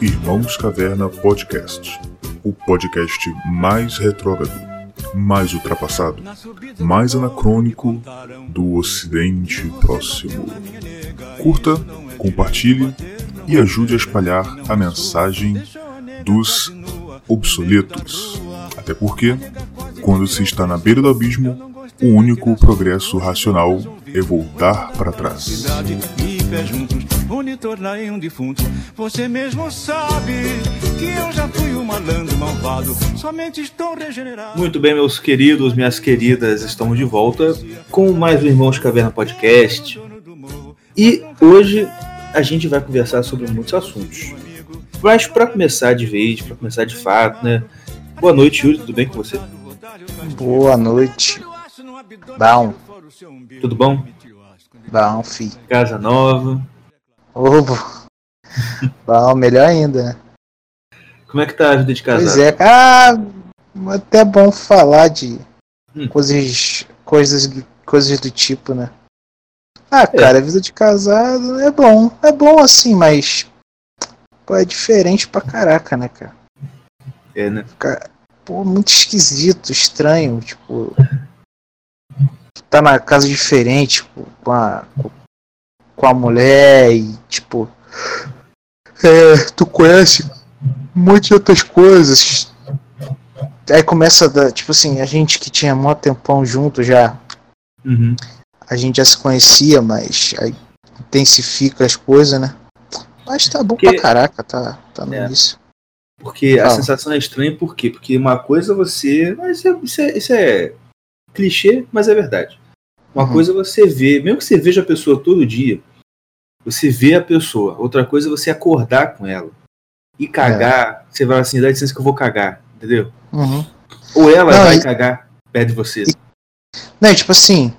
Irmãos Caverna Podcast, o podcast mais retrógrado, mais ultrapassado, mais anacrônico do Ocidente Próximo. Curta, compartilhe e ajude a espalhar a mensagem dos obsoletos. Até porque, quando se está na beira do abismo, o único progresso racional é voltar para trás. Pé juntos, une tornar em um defunto. Você mesmo sabe que eu já fui um malandro malvado. Somente estou regenerado. Muito bem, meus queridos, minhas queridas, estamos de volta com mais um Irmãos Caverna Podcast. E hoje a gente vai conversar sobre muitos assuntos. Mas para começar de vez, para começar de fato, né? Boa noite, Yuri, tudo bem com você? Boa noite. Bom, Tudo bom? Bom, fi. Casa nova. Ovo. Bom, melhor ainda, né? Como é que tá a vida de casado? Pois é, ah, até bom falar de Hum. coisas, coisas, coisas do tipo, né? Ah, cara, a vida de casado é bom. É bom assim, mas pô, é diferente pra caraca, né, cara? É, né? Fica, pô, muito esquisito, estranho, tipo. Tá na casa diferente, tipo, com a, com a mulher e, tipo. É, tu conhece um monte de outras coisas. Aí começa, a dar, tipo assim, a gente que tinha mó tempão junto já, Uhum. a gente já se conhecia, mas aí intensifica as coisas, né? Mas tá bom Porque- pra caraca, tá, tá no É. início. Porque a sensação é estranha, por quê? Porque uma coisa você. mas Isso é, isso é- isso é clichê, mas é verdade. Uma Uhum. coisa você vê, mesmo que você veja a pessoa todo dia, você vê a pessoa. Outra coisa é você acordar com ela. E cagar, É. você vai assim, dá licença que eu vou cagar, entendeu? Uhum. Ou ela Não, vai e- cagar perto de você. Não, tipo assim,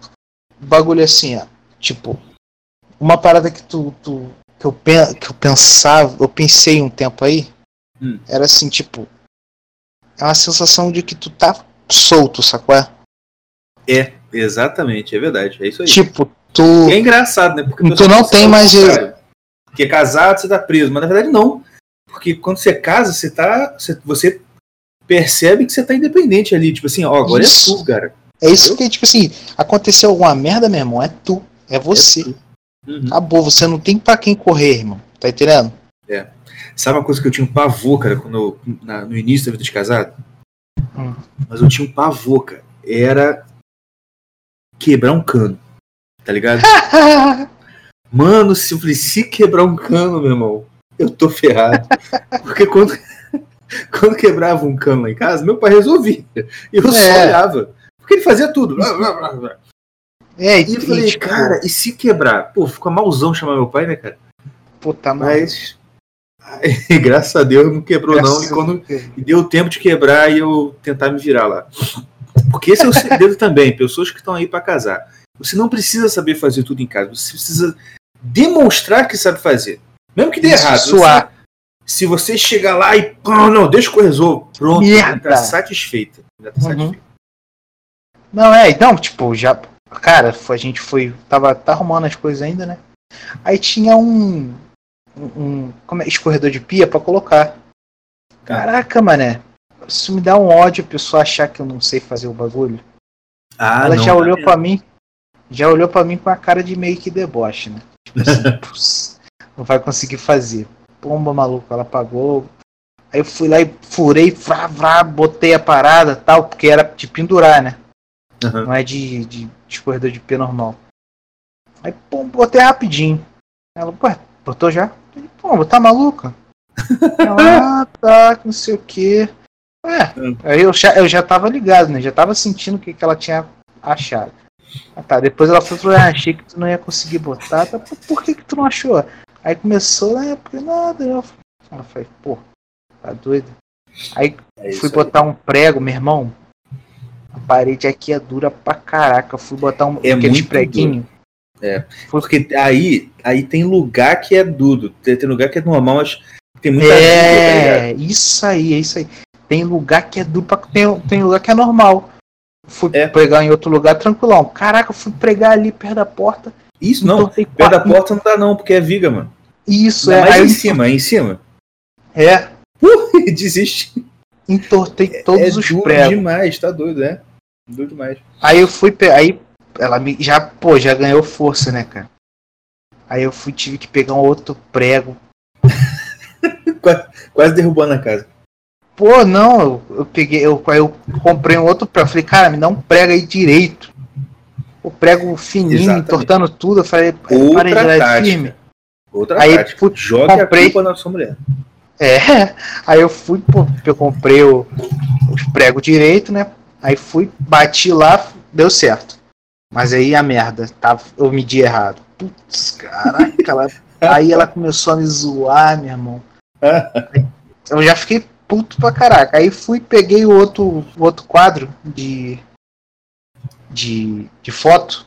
bagulho é assim, ó. Tipo, uma parada que tu. tu que, eu, pen- que eu pensava, eu pensei um tempo aí, Hum. era assim, tipo. É uma sensação de que tu tá solto, sacou? É? É, exatamente, é verdade. É isso aí. Tipo, tu. E é engraçado, né? Porque Tu não tem ao mais- contrário. Porque casado você tá preso, mas na verdade não. Porque quando você casa, você tá. Você, percebe que você tá independente ali. Tipo assim, ó, agora Isso. é tu, cara. É isso que, tipo assim, aconteceu alguma merda, meu irmão, é tu. É você. É tu. Uhum. Acabou, você não tem pra quem correr, irmão. Tá entendendo? Sabe uma coisa que eu tinha um pavor, cara, quando eu- na- no início da vida de casado? Hum. Mas eu tinha um pavor, cara. Era quebrar um cano. Tá ligado? Mano, se eu falei, se quebrar um cano, meu irmão, eu tô ferrado. Porque quando, quando quebrava um cano lá em casa, meu pai resolvia. E eu só É. olhava. Porque ele fazia tudo. É, E eu falei, tipo, cara, e se quebrar? Pô, fica malzão chamar meu pai, né, cara? puta Mas. Graças a Deus não quebrou, não. E quando e deu tempo de quebrar e eu tentar me virar lá. Porque esse é o segredo também, pessoas que estão aí para casar. Você não precisa saber fazer tudo em casa, você precisa demonstrar que sabe fazer. Mesmo que dê Isso, errado. suar. Você- se você chegar lá e pô, não, deixa que eu resolvo. Pronto, já Merda. tá satisfeita. Já tá Uhum. satisfeita. Não, é, então, tipo, já. Cara, a gente foi. Tava tá arrumando as coisas ainda, né? Aí tinha um. Um. um- como é, escorredor de pia pra colocar. Caraca, mané. Isso me dá um ódio a pessoa achar que eu não sei fazer o bagulho. Ah, Ela não, já olhou pra mim. Já olhou pra mim com a cara de meio que deboche, né? Tipo assim, "Putz, não vai conseguir fazer. Pomba maluco, ela pagou. Aí eu fui lá e furei, vrá, vrá, botei a parada tal, porque era de pendurar, né? Aham. Não é de, de, de escorredor de pé normal. Aí, pô, botei rapidinho. Ela, ué, botou já? Pô, tá maluca? Ela, ah, tá, que não sei o quê. É, aí eu já, eu já tava ligado, né? Já tava sentindo o que, que ela tinha achado. Ah, tá, depois ela falou, ah, achei que tu não ia conseguir botar. Tá, "Pô, por que que tu não achou? Aí começou, é, porque nada. Eu... Ela falei, pô, tá doido? Aí É fui aí. botar um prego, meu irmão. A parede aqui é dura pra caraca. Fui botar um, É aqueles muito preguinhos. Porque aí, aí tem lugar que é duro, tem, tem lugar que é normal, mas tem muita vida, tá? É, isso aí, é isso aí. Tem lugar que é duro pra. Tem, tem lugar que é normal. Fui É. pregar em outro lugar tranquilão. Caraca, fui pregar ali perto da porta. Isso não, perto da quatro- porta não dá não, porque é viga, mano. Isso, é. mas Aí em cima, em cima. É, Uh, desiste. entortei todos é os duro pregos. demais, tá doido, né? Doido demais. Aí eu fui, aí ela me, já, pô, já ganhou força, né, cara? Aí eu fui, tive que pegar um outro prego. Quase derrubando a casa. Pô, não, eu, eu peguei, eu, aí eu comprei um outro prego. Falei, cara, me dá um prego aí direito. O prego fininho, Exatamente. entortando tudo. Eu falei, Outra parei de lá tática. firme. Outra Aí, tática. putz, Jogue comprei. a culpa na sua mulher. É, aí eu fui, pô, eu comprei o, os pregos direito, né? Aí fui, bati lá, deu certo. Mas aí a merda, tava, eu medi errado. Putz, caraca, ela, aí ela começou a me zoar, meu irmão. Eu já fiquei puto pra caraca. Aí fui, peguei o outro, o outro quadro de, de, de foto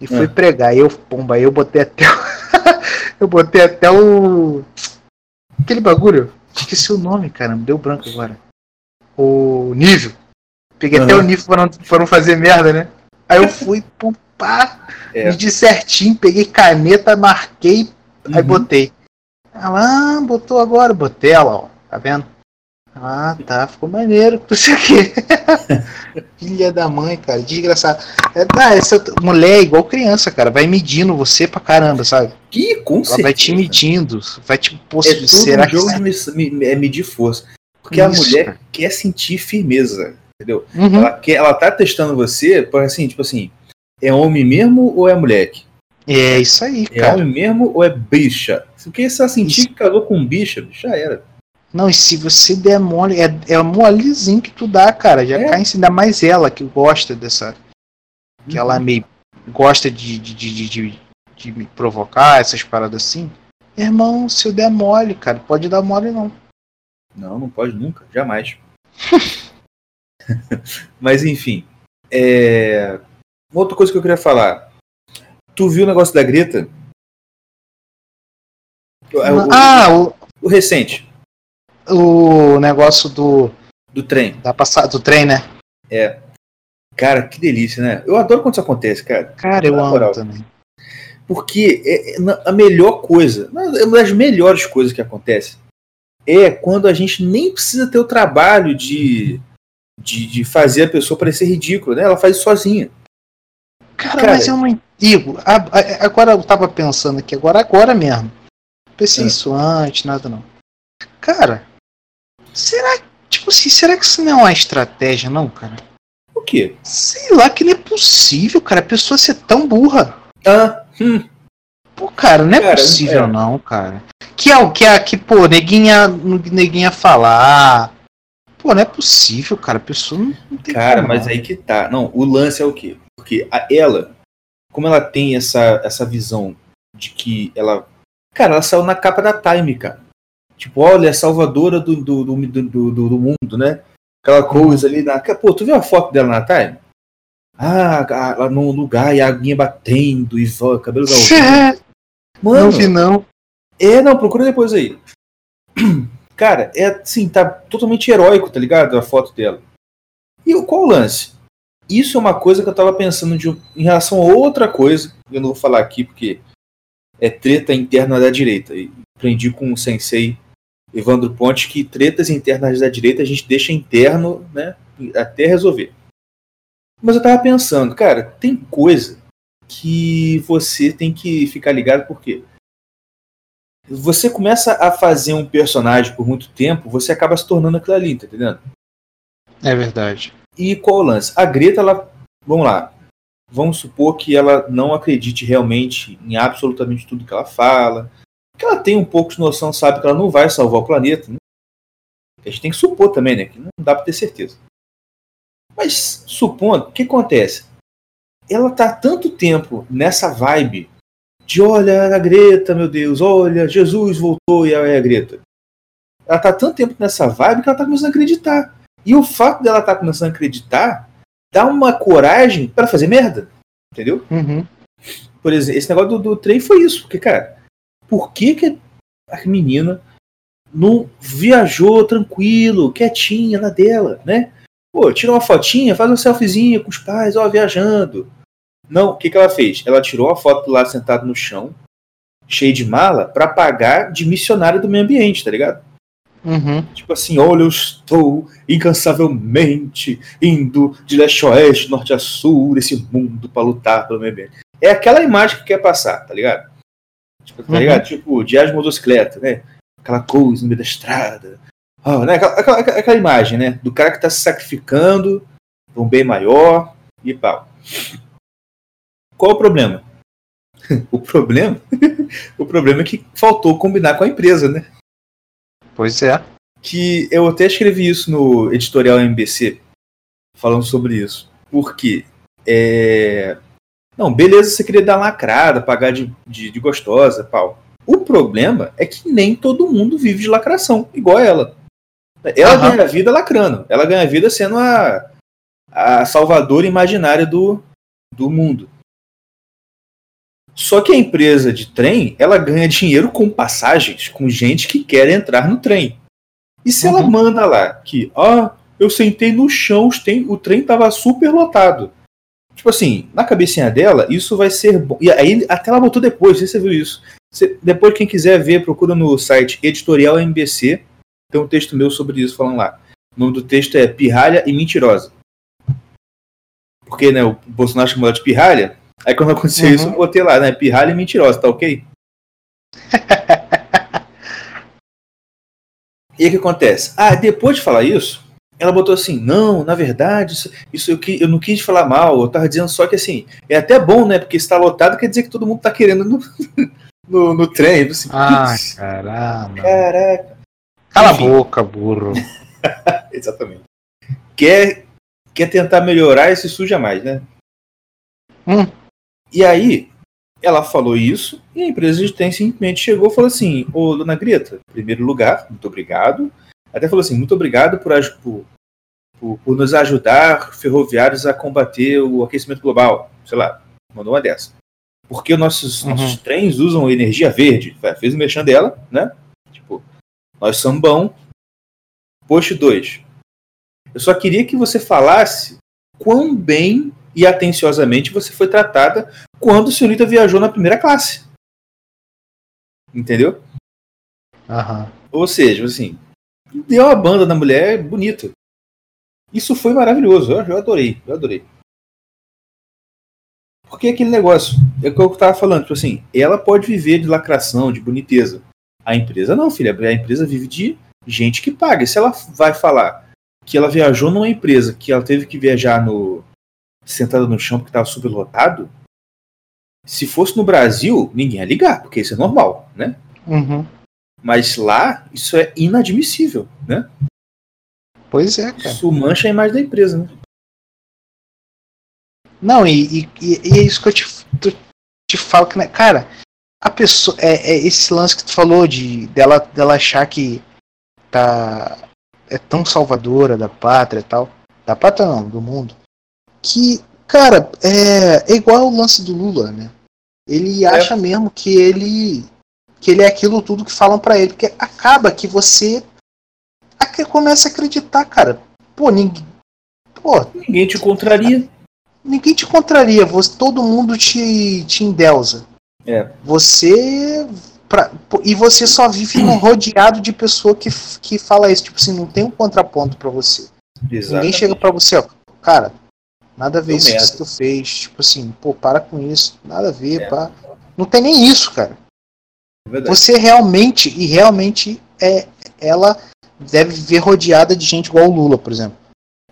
e fui Ah. pregar. Aí eu, pomba, aí eu botei até o, eu botei até o aquele bagulho. Esqueci o nome, caramba, deu branco agora. O nível. Peguei até Aham. o nível pra não, pra não fazer merda, né? Aí eu fui, pum, pá, É. medi certinho, peguei caneta, marquei, aí Uhum. botei. Ela, ah, botou agora, botei ela, ó, tá vendo? Ah, tá, ficou maneiro, não sei o quê. Filha da mãe, cara, desgraçado. É, tá, essa mulher é igual criança, cara, vai medindo você pra caramba, sabe? Que com Ela certeza. vai te medindo, vai te pô, É tudo será um que jogo de me- me- é medir força. Porque a Isso, mulher cara. quer sentir firmeza, entendeu? Uhum. Ela, quer, ela tá testando você, por assim, tipo assim, é homem mesmo ou é moleque? É isso aí, É cara. homem mesmo ou é bicha? Porque se ela sentir Isso. que casou com bicha, já era. Não, e se você der mole, é, é molezinho que tu dá, cara. Já É. cai em cima, ainda mais ela que gosta dessa. Que Uhum. ela meio gosta de, de, de, de, de- me provocar, essas paradas assim. Irmão, se eu der mole, cara, pode dar mole não. Não, não pode nunca, jamais. Mas enfim. É... Uma outra coisa que eu queria falar. Tu viu o negócio da Greta? O- ah, o, o recente, o negócio do, do trem. da passada do trem, né? Cara, que delícia, né? Eu adoro quando isso acontece, cara. Cara, eu amo também. Porque é- é a melhor coisa, uma das melhores coisas que acontece é quando a gente nem precisa ter o trabalho de, de, de fazer a pessoa parecer ridícula, né? Ela faz isso sozinha. Cara, Cara, mas eu não entendo. A- a- Agora eu tava pensando aqui, agora, agora mesmo. Pensei É. isso antes, nada não. Cara, será, tipo assim, será que isso não é uma estratégia, não, cara? O quê? Sei lá, que não é possível, cara, a pessoa ser tão burra. Ah, hum, Pô, cara, não é Cara, possível, é. não, cara. Que é o que é que, pô, neguinha, neguinha falar. Pô, não é possível, cara. A pessoa não, não tem cara, como, mas não. aí que tá. Não, o lance é o quê? Porque a- ela, como ela tem essa, essa visão de que ela. Cara, ela saiu na capa da Time, cara. Tipo, olha, a salvadora do, do, do, do, do- do mundo, né? Aquela coisa ali na. Pô, tu viu a foto dela na Time? Ah, ela num lugar e a aguinha batendo e voa, cabelo da Mano, não vi, não. é, não, procura depois aí. Cara, é assim, tá totalmente heróico, tá ligado? A foto dela. E qual o lance? Isso é uma coisa que eu tava pensando de, em relação a outra coisa, eu não vou falar aqui porque é treta interna da direita. E aprendi com o sensei Evandro Ponte que tretas internas da direita a gente deixa interno, né, até resolver. Mas eu tava pensando, cara, tem coisa que você tem que ficar ligado porque você começa a fazer um personagem por muito tempo, você acaba se tornando aquilo ali, tá entendendo? É verdade. E qual o lance? A Greta, ela. Vamos lá. Vamos supor que ela não acredite realmente em absolutamente tudo que ela fala. Que ela tem um pouco de noção, sabe que ela não vai salvar o planeta. Né? A gente tem que supor também, né? Que não dá pra ter certeza. Mas, supondo, o que acontece? Ela tá há tanto tempo nessa vibe de olha a Greta, meu Deus, olha, Jesus voltou e a Greta. Ela tá há tanto tempo nessa vibe que ela tá começando a acreditar. E o fato dela estar começando a acreditar dá uma coragem para fazer merda. Entendeu? Uhum. Por exemplo, esse negócio do, do trem foi isso. Porque, cara, por que, que a menina não viajou tranquilo, quietinha na dela, né? Pô, tira uma fotinha, faz uma selfiezinha com os pais, ó, viajando. Não, o que, que ela fez? Ela tirou a foto lá sentado no chão, cheio de mala, para pagar de missionária do meio ambiente, tá ligado? Uhum. Tipo assim, olha, eu estou incansavelmente indo de leste a oeste, norte a sul, desse mundo pra lutar pelo meio ambiente. É aquela imagem que quer passar, tá ligado? Tipo, tá Uhum. ligado? Tipo, diário de motocicleta, né? Aquela coisa no meio da estrada. Ah, né? aquela, aquela- aquela imagem, né? Do cara que tá se sacrificando pra um bem maior e tal. Qual o problema? o problema? o problema é que faltou combinar com a empresa, né? Pois é. que eu até escrevi isso no editorial MBC, falando sobre isso. Porque, é... não, beleza, você queria dar lacrada, pagar de, de, de gostosa, pau. O problema é que nem todo mundo vive de lacração, igual ela. Ela Aham. ganha vida lacrando. Ela ganha vida sendo a, a salvadora imaginária do, do mundo. Só que a empresa de trem, ela ganha dinheiro com passagens, com gente que quer entrar no trem. E se ela Uhum. manda lá que, ó, eu sentei no chão, os tem- o trem tava super lotado. Tipo assim, na cabecinha dela, isso vai ser bom. E aí, até ela botou depois, não sei se você viu isso. Você- depois, quem quiser ver, procura no site Editorial MBC. Tem um texto meu sobre isso falando lá. O nome do texto é Pirralha e Mentirosa. Porque, né, o Bolsonaro chamou ela de pirralha. Aí quando aconteceu Uhum. isso, eu botei lá, né? Pirralha e mentirosa, tá ok? E aí o que acontece? Ah, depois de falar isso, ela botou assim, não, na verdade, isso, isso eu, eu não quis falar mal, eu tava dizendo só que assim, é até bom, né? Porque está lotado, quer dizer que todo mundo tá querendo no, no, no trem. Assim, Ah, "Putz, caramba. caraca. Cala enfim. a boca, burro. Exatamente. Quer, quer tentar melhorar e se suja mais, né? Hum. E aí, ela falou isso e a empresa de trem simplesmente chegou e falou assim: Ô, dona Greta, em primeiro lugar, muito obrigado. Até falou assim: muito obrigado por, por, por, por nos ajudar, ferroviários, a combater o aquecimento global. Sei lá, mandou uma dessa. Porque os nossos, Uhum. nossos trens usam energia verde. Fez o mexão dela, né? Tipo, nós somos bom. Post 2. Eu só queria que você falasse quão bem e atenciosamente você foi tratada quando a senhorita viajou na primeira classe. Entendeu? Aham. Ou seja, assim, deu uma banda na mulher bonita. Isso foi maravilhoso, eu, eu adorei, eu adorei. Porque é aquele negócio, é o que eu tava falando, tipo assim, ela pode viver de lacração, de boniteza. A empresa não, filha, a empresa vive de gente que paga. Se ela vai falar que ela viajou numa empresa que ela teve que viajar no sentada no chão porque estava superlotado, se fosse no Brasil, ninguém ia ligar, porque isso é normal, né? Uhum. Mas lá, isso é inadmissível, né? Pois é, cara. Isso mancha a imagem da empresa, né? Não, e, e- e- é isso que eu te, tu- te falo que, né, cara, a pessoa. É, é esse lance que tu falou de dela, dela achar que tá. É tão salvadora da pátria e tal. Da pátria não, do mundo. Que, cara, é, é igual o lance do Lula, né? Ele acha mesmo que ele. Que ele é aquilo tudo que falam pra ele. Porque acaba que você. começa a acreditar, cara. Pô, ninguém. Pô, Ninguém te contraria. ninguém te contraria, você, todo mundo te, te endeusa. É. Você. pra- e você só vive num rodeado de pessoa que, que fala isso. Tipo assim, não tem um contraponto pra você. Ninguém Exatamente. chega pra você, ó, cara, nada a ver Deu isso merda. que tu fez. Tipo assim, pô, para com isso. Nada a ver, É. pá. Não tem nem isso, cara. É verdade. Você realmente, e realmente, é ela deve viver rodeada de gente igual o Lula, por exemplo.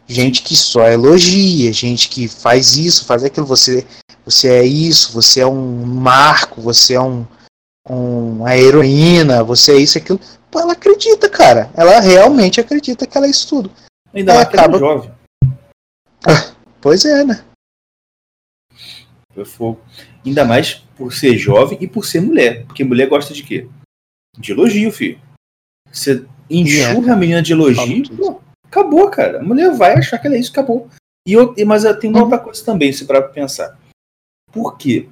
Gente que só elogia, gente que faz isso, faz aquilo. Você, você é isso, você é um marco, você é um, um uma heroína, você é isso, aquilo. Pô, ela acredita, cara. Ela realmente acredita que ela é isso tudo. Ainda mais ela é acaba- jovem. Pois é, né? Foi fogo. Ainda mais por ser jovem e por ser mulher. Porque mulher gosta de quê? De elogio, filho. Você enxurra a menina de elogio, pô, acabou, cara. A mulher vai achar que ela é isso, acabou. E eu, mas tem uma Uhum. outra coisa também, se para pensar. Por quê?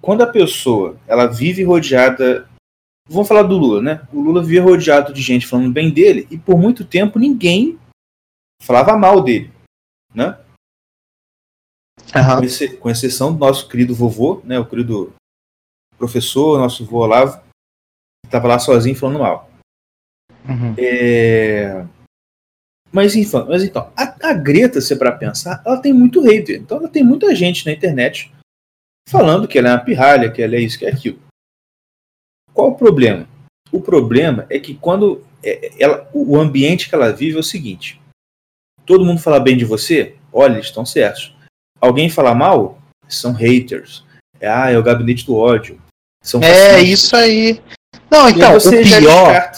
Quando a pessoa ela vive rodeada. Vamos falar do Lula, né? O Lula vivia rodeado de gente falando bem dele e por muito tempo ninguém falava mal dele, né? Aham. com, exce- com exceção do nosso querido vovô, né, o querido professor, nosso vô Olavo, que estava lá sozinho falando mal. Uhum. É... Mas, enfim, mas então, a, a Greta, se é pra pensar, ela tem muito hater. Então ela tem muita gente na internet falando que ela é uma pirralha, que ela é isso, que é aquilo. Qual o problema? O problema é que quando é, ela, o ambiente que ela vive é o seguinte: todo mundo fala bem de você, olha, eles estão certos. Alguém fala mal, são haters. É, ah, é o gabinete do ódio. São É fascistas. isso aí. Não, então, o já pior,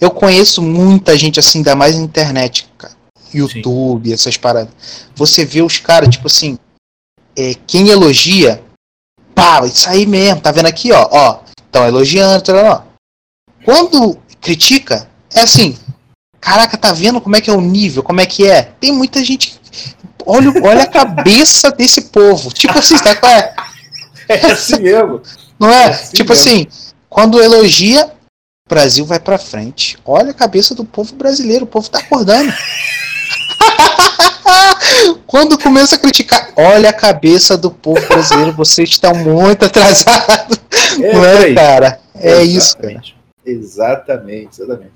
eu conheço muita gente assim, ainda mais na internet, cara. YouTube, essas paradas. Você vê os caras, tipo assim, é, quem elogia, pá, isso aí mesmo, tá vendo aqui, ó, ó, estão elogiando, tá, ó. Quando critica, é assim, caraca, tá vendo como é que é o nível, como é que é? Tem muita gente, olha, olha a cabeça desse povo, tipo assim, tá qual é? É assim mesmo. Não é? É assim tipo mesmo. assim, quando elogia, o Brasil vai pra frente. Olha a cabeça do povo brasileiro, o povo tá acordando. quando começa a criticar, olha a cabeça do povo brasileiro, vocês estão muito atrasados. Não por é, aí. cara? É isso, cara. Exatamente, exatamente.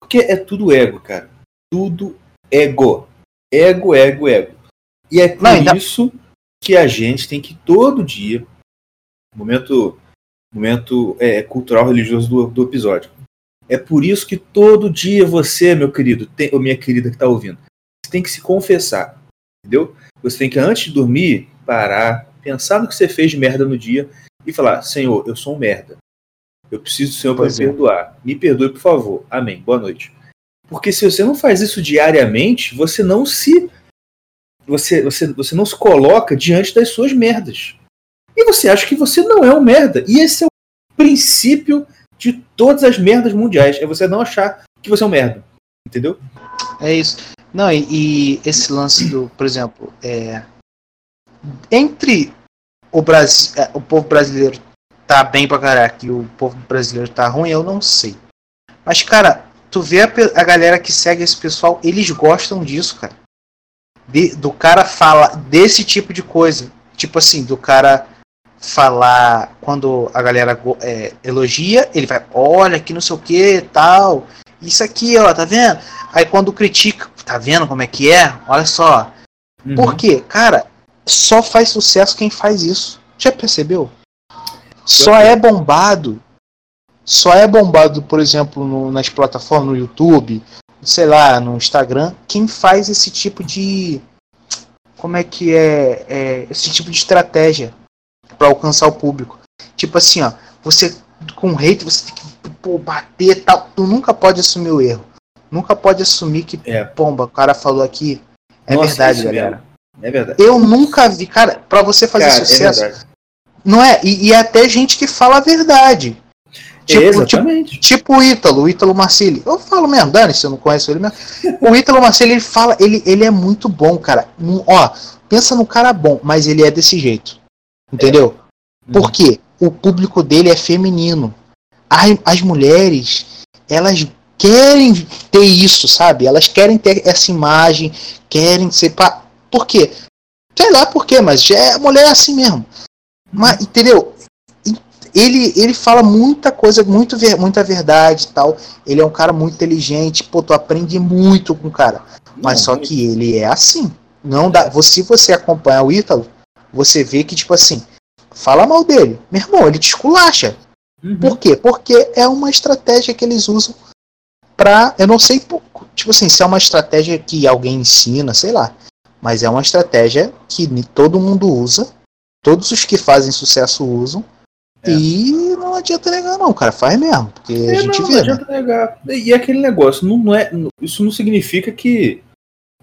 Porque é tudo ego, cara. Tudo ego. Ego, ego, ego. E é por Não, isso que a gente tem que todo dia, momento, momento é, cultural religioso do, do episódio. É por isso que todo dia você, meu querido, tem, ou minha querida que está ouvindo, você tem que se confessar, entendeu? Você tem que antes de dormir parar, pensar no que você fez de merda no dia e falar: Senhor, eu sou um merda. Eu preciso do Senhor para me é. perdoar. Me perdoe, por favor. Amém. Boa noite. Porque se você não faz isso diariamente, você não se você, você, você não se coloca diante das suas merdas. E você acha que você não é um merda. E esse é o princípio de todas as merdas mundiais. É você não achar que você é um merda. Entendeu? É isso. Não, e, e esse lance do, por exemplo, é, entre o, Brasil, é, o povo brasileiro tá bem pra caraca e o povo brasileiro tá ruim, eu não sei. Mas, cara, tu vê a, a galera que segue esse pessoal, eles gostam disso, cara. De- do cara fala desse tipo de coisa. Tipo assim, do cara falar quando a galera é, elogia, ele vai, olha que não sei o que tal. Isso aqui, ó, tá vendo? Aí quando critica, tá vendo como é que é? Olha só. Uhum. Por quê? Cara, só faz sucesso quem faz isso. Já percebeu? Só é bombado. Só é bombado, por exemplo, no- nas plataformas, no YouTube, sei lá, no Instagram, quem faz esse tipo de. Como é que é? é esse tipo de estratégia para alcançar o público. Tipo assim, ó, você com hate, você tem que pô, bater e tal. Tu nunca pode assumir o erro. Nunca pode assumir que, É. pomba, o cara falou aqui. É Nossa, verdade, galera. É verdade. Eu nunca vi, cara, pra você fazer Cara, sucesso, é não é? E, e até gente que fala a verdade. Tipo, tipo, Exatamente. tipo o Ítalo, o Ítalo Marcilli. Eu falo mesmo, Dani, se eu não conheço ele mesmo. O Ítalo Marcilli, ele fala, ele, ele é muito bom, cara. Ó, pensa no cara bom, mas ele é desse jeito. Entendeu? Por quê? O público dele é feminino. As, as mulheres, elas querem ter isso, sabe? Elas querem ter essa imagem, querem ser. Pa... Por quê? Sei lá por quê, mas já é, a mulher é assim mesmo. Mas, entendeu? Ele, ele fala muita coisa, muito, ver- muita verdade tal. Ele é um cara muito inteligente, pô, tu aprende muito com o cara. Mas Não, só que ele é assim. Não dá. você- Se você acompanhar o Ítalo, você vê que, tipo assim, fala mal dele. Meu irmão, ele te esculacha. Uhum. Por quê? Porque é uma estratégia que eles usam pra. Eu não sei, tipo assim, se é uma estratégia que alguém ensina, sei lá. Mas é uma estratégia que todo mundo usa. Todos os que fazem sucesso usam. É. E não adianta negar, não, cara. Faz mesmo. Porque a É, gente não, vê, não né? adianta negar. E é aquele negócio, não, não é, isso não significa que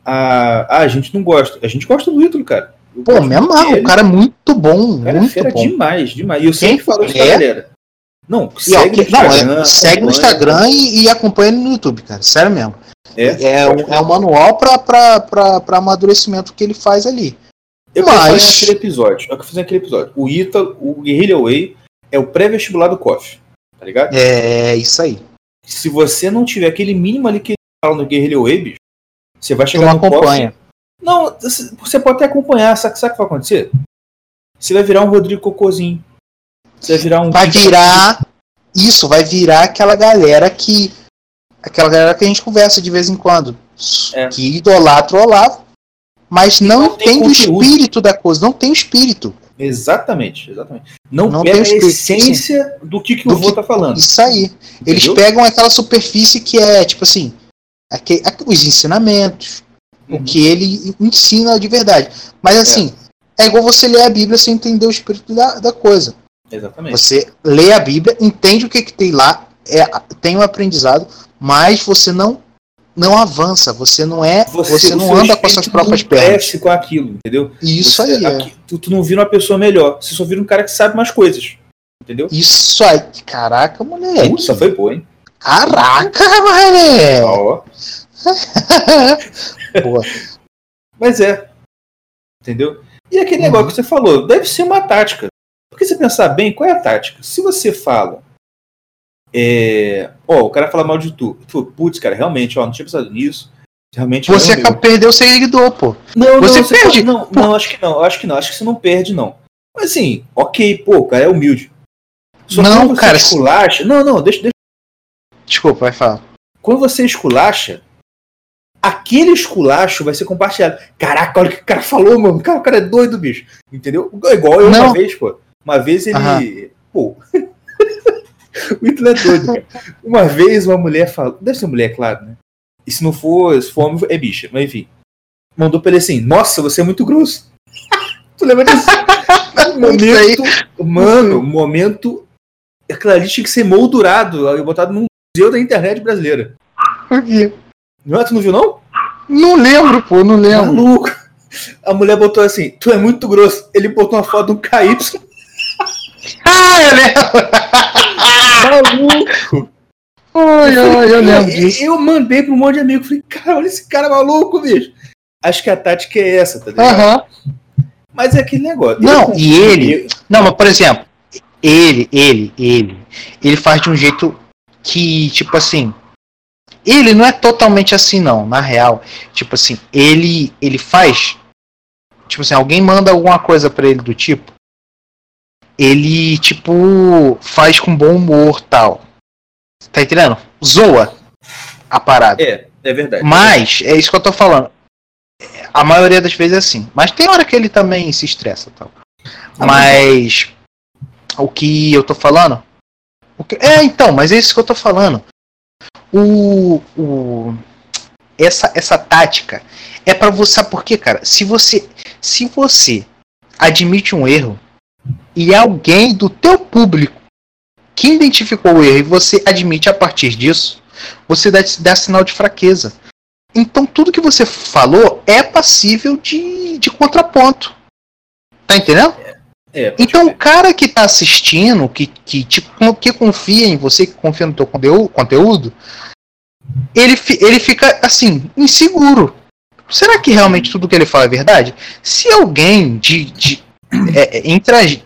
a, a gente não gosta. A gente gosta do Ítalo, cara. Eu Pô, me dele. O cara é muito bom. Cara é muito fera bom. demais, demais. E eu Quem sempre falo isso pra é? galera. Não, E, ó, segue no que- não, é, Instagram. segue no. Instagram e, e acompanha ele no YouTube, cara. Sério mesmo. É, É, pode um, é um manual pra amadurecimento que ele faz ali. Eu Mas- fazer aquele episódio. Eu quero fazer aquele episódio. O Ítalo, o Guerrilla Way é o pré-vestibular do COF. Tá ligado? É isso aí. Se você não tiver aquele mínimo ali que ele fala no Way, bicho, você vai chegar não no COF. acompanha. Não, você pode até acompanhar, sabe, sabe o que vai acontecer? Você vai virar um Rodrigo Cocôzinho. Você vai virar um. Vai virar. Isso, vai virar aquela galera que aquela galera que a gente conversa de vez em quando. É. Que idolatra o Olavo, mas não, Não tem entende o espírito da coisa, não tem o espírito. Exatamente, exatamente. Não, Não pega a essência do que, que Do o vô que- tá falando. Isso aí. Eles Entendeu? pegam aquela superfície que é, tipo assim, aque- aque- os ensinamentos, o Uhum. que ele ensina de verdade. Mas assim, é. igual você ler a Bíblia sem entender o espírito da, da coisa. Exatamente. Você lê a Bíblia, entende o que, que tem lá, é, tem um aprendizado, mas você não não avança, você não é, você, o não anda com as suas próprias não pernas. cresce com aquilo, entendeu? Isso Você- aí, é. aqui- tu, tu não vira uma pessoa melhor, você só vira um cara que sabe mais coisas. Entendeu? Isso aí. Caraca, moleque. Putz, essa foi boa, hein? Caraca, moleque. Ó. Boa. Mas é. Entendeu? E aquele Uhum. negócio que você falou, deve ser uma tática. Porque você pensar bem, qual é a tática? Se você fala. É. Ó, o cara fala mal de tu. Tu, putz, cara, realmente, ó, não tinha pensado nisso. Realmente Você meu. acaba perdeu seguidor, pô. Não, Você não, perde. Não, não, acho que não, acho que não, acho que você não perde, não. Mas assim, ok, pô, o cara é humilde. Só Não, você cara, esculacha. Não, não, deixa, deixa. Desculpa, vai falar. Quando você esculacha, aquele esculacho vai ser compartilhado. Caraca, olha o que o cara falou, mano. Cara, o cara é doido, bicho. Entendeu? Igual eu Não. uma vez, pô. Uma vez ele. Aham. Pô. o Hitler é doido, cara. Uma vez uma mulher falou. Deve ser mulher, claro, né? E se não for, se for homem, é bicha. Mas enfim. Mandou pra ele assim: Nossa, você é muito grosso. tu lembra disso? momento. Mano, momento. Aquilo ali tinha que ser moldurado, botado num museu da internet brasileira. Por quê? Não, é? tu não viu, não? Não lembro, pô, não lembro. Maluco. A mulher botou assim: Tu é muito grosso. Ele botou uma foto um KY. Ah, eu lembro. Maluco. Ai, ai, eu lembro Eu, eu mandei pra um monte de amigo. Falei: Cara, olha esse cara maluco, bicho. Acho que a tática é essa, tá ligado? Aham. Mas é aquele negócio. Não, Eu- e ele- eu- Não, mas por exemplo, ele, ele, ele, ele faz de um jeito que, tipo assim, ele não é totalmente assim não, na real. Tipo assim, ele, ele faz, tipo assim, alguém manda alguma coisa pra ele do tipo, ele tipo faz com bom humor, tal. Tá entendendo? Zoa a parada. É, é verdade. Mas, é isso que eu tô falando. A maioria das vezes é assim. Mas tem hora que ele também se estressa tal. Ah, Mas o que eu tô falando? o que- é, então, mas é isso que eu tô falando. O, o essa essa tática é pra você, sabe por quê, cara? Se você se você admite um erro e alguém do teu público que identificou o erro e você admite a partir disso, você dá, dá sinal de fraqueza. Então tudo que você falou é passível de, de contraponto. Tá entendendo? É, pode Então o cara que tá assistindo, que, que, te- que confia em você, que confia no teu conteúdo, ele, ele fica assim, inseguro. Será que realmente tudo que ele fala é verdade? Se alguém de, de, é, é,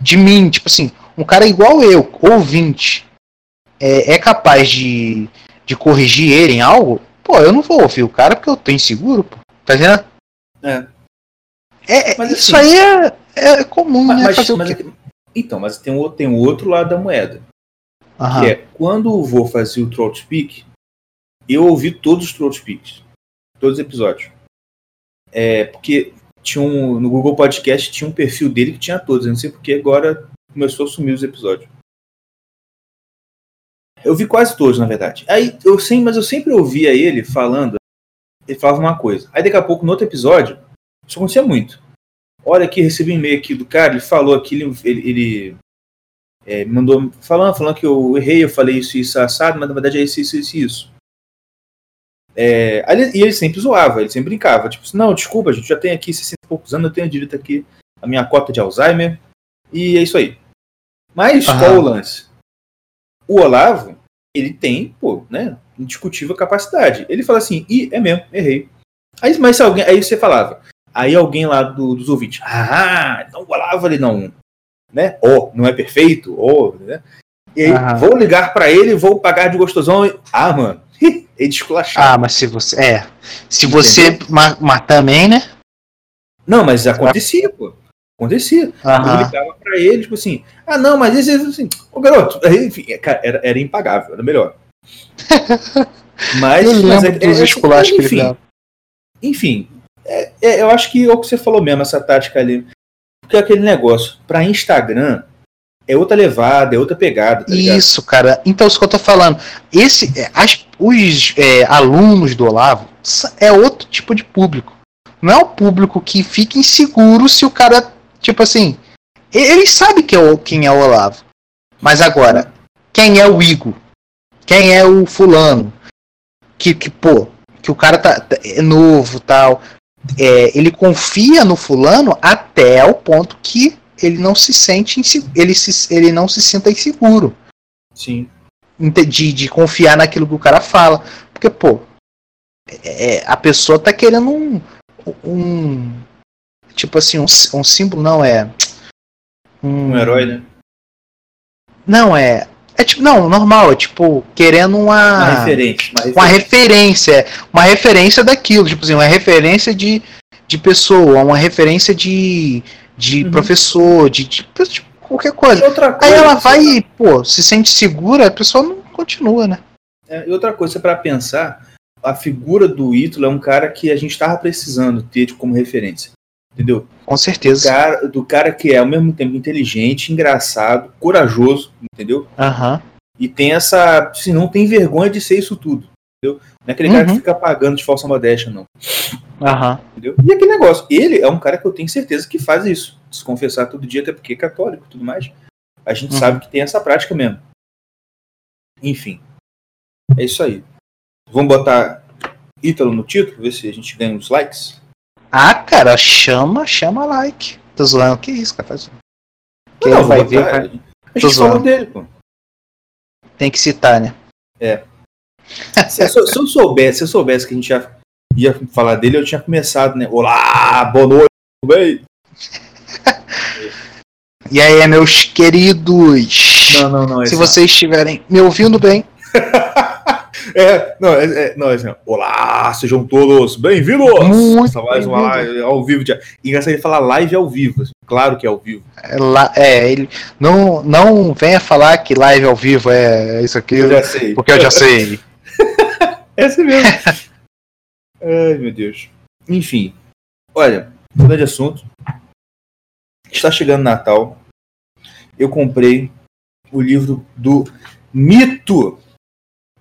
de mim, tipo assim, um cara igual eu, ouvinte, é, é capaz de, de corrigir ele em algo, pô, eu não vou ouvir o cara porque eu tô inseguro, pô. Tá vendo? É. É, é- Mas isso assim- aí é, é comum, Mas, né? mas- Fazer o mas- quê? então, mas tem outro- tem o outro lado da moeda. Aham. Que é quando o vô fazia o Troll Speak, eu ouvi todos os Troll Speaks. Todos os episódios. É, porque tinha um, no Google Podcast tinha um perfil dele que tinha todos. Eu não sei porque agora começou a sumir os episódios. Eu vi quase todos, na verdade. Aí eu sempre, mas eu sempre ouvia ele falando. Ele falava uma coisa. Aí daqui a pouco, no outro episódio, isso acontecia muito. Olha aqui, recebi um e-mail aqui do cara, ele falou aqui, ele, ele, é, mandou falando, falando que eu errei, eu falei isso, isso, assado, mas na verdade é isso, isso, isso, isso. É, e ele sempre zoava, ele sempre brincava, tipo, não, desculpa, a gente já tem aqui 60 e poucos anos, eu tenho direito aqui a minha cota de Alzheimer, e é isso aí. Mas Aham. qual o lance? O Olavo, ele tem, pô, né, indiscutível capacidade. Ele fala assim, ih, é mesmo, errei. Aí, mas se alguém, aí você falava, aí alguém lá do- dos ouvintes, ah, então o Olavo ele não, né, ó, não é perfeito, ó, né? E aí, Aham. vou ligar pra ele, vou pagar de gostosão, e, ah, mano, ele esculachava. Ah, mas se você. É. Se você. Mas também, né? Não, mas acontecia, pô. Acontecia. Eu Aham. ligava pra ele, tipo assim, ah, não, mas esse, assim, ô garoto, enfim, cara, era, era impagável, era melhor. Mas, Eu mas lembro dos é- esculachos que ele enfim, dava. Enfim, é- é- eu acho que é o que você falou mesmo, essa tática ali. Porque é aquele negócio, pra Instagram, é outra levada, é outra pegada, tá? Isso, cara. Então, isso que eu tô falando. Esse, é, as- os é, alunos do Olavo é outro tipo de público. Não é o público que fica inseguro se o cara, tipo assim, e- eles sabem que é quem é o Olavo. Mas agora, quem é o Igor? Quem é o fulano? Que, que pô, que o cara tá, tá- é novo tal. É, ele confia no fulano até o ponto que ele não se sente ele, se, ele não se sinta inseguro Sim. de, de confiar naquilo que o cara fala. Porque, pô, é- a pessoa tá querendo um. um tipo assim, um, um símbolo, não é. Um herói, né? Não, é. É tipo, não, normal, é tipo, querendo uma. Uma referente. Uma referência. Uma referência daquilo, tipo assim, uma referência de, de pessoa, uma referência de, de Uhum. professor, de, de, de qualquer E coisa. outra Aí coisa, ela vai, pô, se sente segura, a pessoa não continua, né? É, e outra coisa, para pensar, a figura do Ítalo é um cara que a gente tava precisando ter como referência. Entendeu? Com Do certeza. cara, do cara que é ao mesmo tempo inteligente, engraçado, corajoso, entendeu? Aham. E tem essa. Se não tem vergonha de ser isso tudo. Entendeu? Não é aquele cara que Uhum. fica pagando de falsa modéstia, não. Aham. Entendeu? E aquele negócio, ele é um cara que eu tenho certeza que faz isso. Se confessar todo dia, até porque é católico e tudo mais. A gente Uhum. sabe que tem essa prática mesmo. Enfim. É isso aí. Vamos botar Ítalo no título, ver se a gente ganha uns likes. Ah, cara, chama, chama like. Tô zoando, que isso, cara? Faz... Quem Não, vai ver, vai- A gente falou dele, pô. tem que citar, né? Se, se eu- se eu soubesse, se eu soubesse que a gente ia, ia falar dele, eu tinha começado, né? Olá, boa noite, tudo bem? E aí, meus queridos, Não, não, não. se esse vocês estiverem me ouvindo bem, É, não, é, é, não, é assim. Olá, sejam todos bem-vindos! Muito mais uma bem-vindo. live ao vivo. De... Engraçado ele falar live ao vivo. assim, Claro que é ao vivo. é, lá, é, ele não, não venha falar que live ao vivo é isso aqui, Eu já sei. porque eu já sei. É assim mesmo. Ai, meu Deus. Enfim, olha, mudando de assunto. Está chegando Natal. Eu comprei o livro do Mito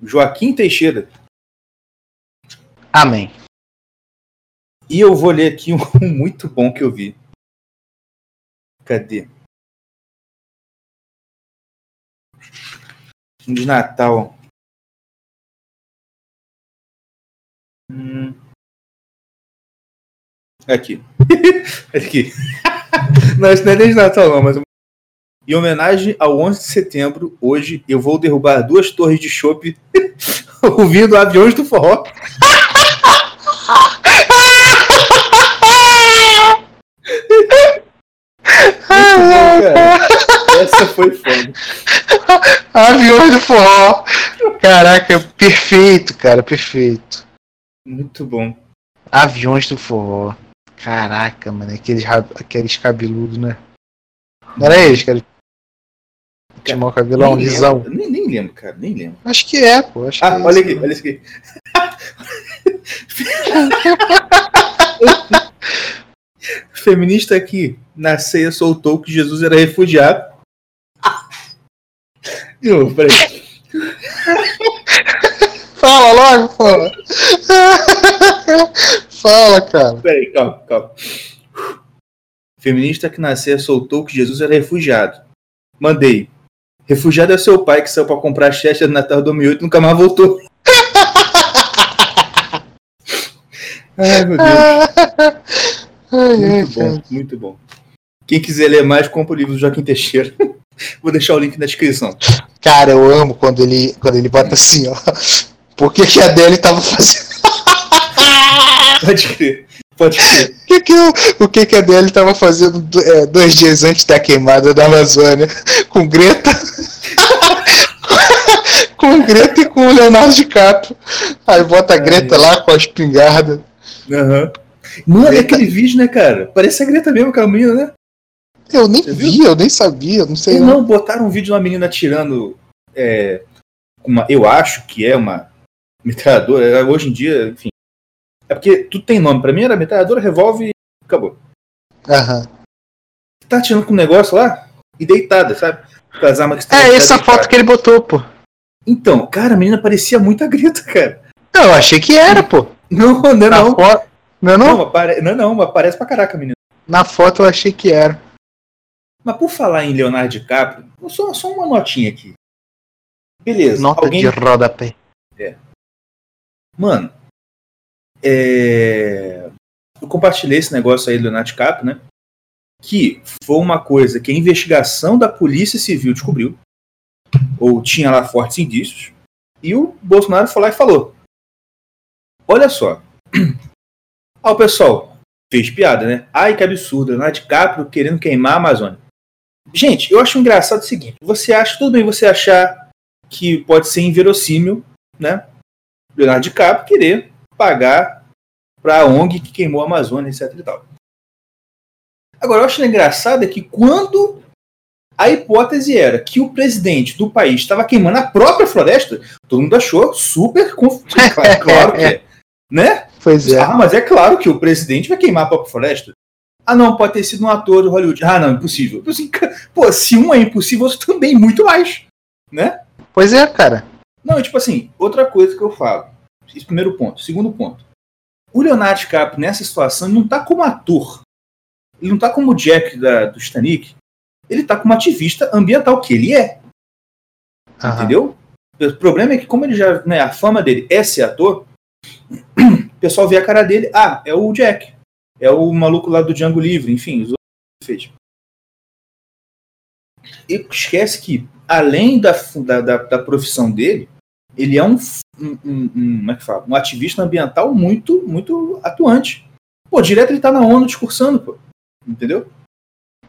Joaquim Teixeira. Amém. E eu vou ler aqui um muito bom que eu vi. Cadê? Um de Natal. Hum. Aqui. aqui. não, isso não é nem de Natal, não, mas. Em homenagem ao 11 de setembro, hoje eu vou derrubar duas torres de chopp ouvindo aviões do forró. Essa foi foda. Aviões do forró. Caraca, perfeito, cara, perfeito. Muito bom. Aviões do forró. Caraca, mano, aqueles, aqueles cabeludos, né? Não era eles, cara? Tinha um cabelão Nem lisão. lembro, Nem, nem lembro, cara, nem lembro. Acho que é, pô. Acho Ah, é olha isso. aqui, olha isso aqui. Feminista aqui na ceia soltou que Jesus era refugiado. De novo, peraí. Fala logo, fala. Fala, cara. Peraí, calma, calma. Feminista que na ceia soltou que Jesus era refugiado. Mandei. Refugiado é seu pai que saiu pra comprar Chester no Natal de 2008 e nunca mais voltou. Ai, meu Deus. Muito bom, muito bom. Quem quiser ler mais, compra o livro do Joaquim Teixeira. Vou deixar o link na descrição. Cara, eu amo quando ele, quando ele bota assim, ó. Por que, que a Adele tava fazendo. Pode crer. Pode crer. O que, que, o, o que, que a Adele tava fazendo do- é, dois dias antes da queimada da Amazônia? Com Greta. com Greta e com o Leonardo DiCaprio. Aí bota a Greta lá com a espingarda. Aham. Mano, é aquele vídeo, né, cara? Parece a Greta mesmo, aquela menina, né? Eu nem Você vi, eu nem sabia, não sei não. não, botaram um vídeo de uma menina tirando. É, uma, eu acho que é uma metralhadora, é, hoje em dia, enfim. É porque tudo tem nome. Pra mim era metralhadora, revólver e acabou. Aham. Tá atirando com um negócio lá e deitada, sabe? Com as armas que É essa foto que ele botou, pô. Então, cara, a menina parecia muito a Greta, cara. Não, eu achei que era, pô. Não, não, é Na não. foto. Não, é não? Não, apare... não, não, mas parece pra caraca menina. Na foto eu achei que era. Mas por falar em Leonardo DiCaprio, só, só uma notinha aqui. Beleza. Nota alguém... de rodapé. Mano, é... eu compartilhei esse negócio aí do DiCaprio, né? Que foi uma coisa que a investigação da Polícia Civil descobriu, ou tinha lá fortes indícios, e o Bolsonaro foi lá e falou: Olha só. Ah, o pessoal fez piada, né? Ai, que absurdo, Leonardo DiCaprio querendo queimar a Amazônia. Gente, eu acho engraçado o seguinte: você acha, tudo bem você achar que pode ser inverossímil, né? Leonardo DiCaprio querer pagar para a ONG que queimou a Amazônia, etc e tal. Agora, eu acho engraçado é que quando a hipótese era que o presidente do país estava queimando a própria floresta, todo mundo achou super conf... claro, claro que é, né? Pois é. Ah, mas é claro que o presidente vai queimar a própria floresta. Ah, não, pode ter sido um ator de Hollywood. Ah, não, impossível. Assim, pô, se um é impossível, outro também, muito mais. Né? Pois é, cara. Não, tipo assim, outra coisa que eu falo. Esse primeiro ponto. Segundo ponto. O Leonardo DiCaprio, nessa situação, ele não tá como ator. Ele não tá como o Jack da, do Titanic. Ele tá como ativista ambiental, que ele é. Aham. Entendeu? O problema é que, como ele já. Né, a fama dele é ser ator, o pessoal vê a cara dele. Ah, é o Jack. É o maluco lá do Django Livre, enfim, os outros fez. E esquece que, além da, da, da, da profissão dele, ele é um, um, um- um- como é um ativista ambiental muito, muito atuante. Pô, direto ele tá na ONU discursando, pô. Entendeu?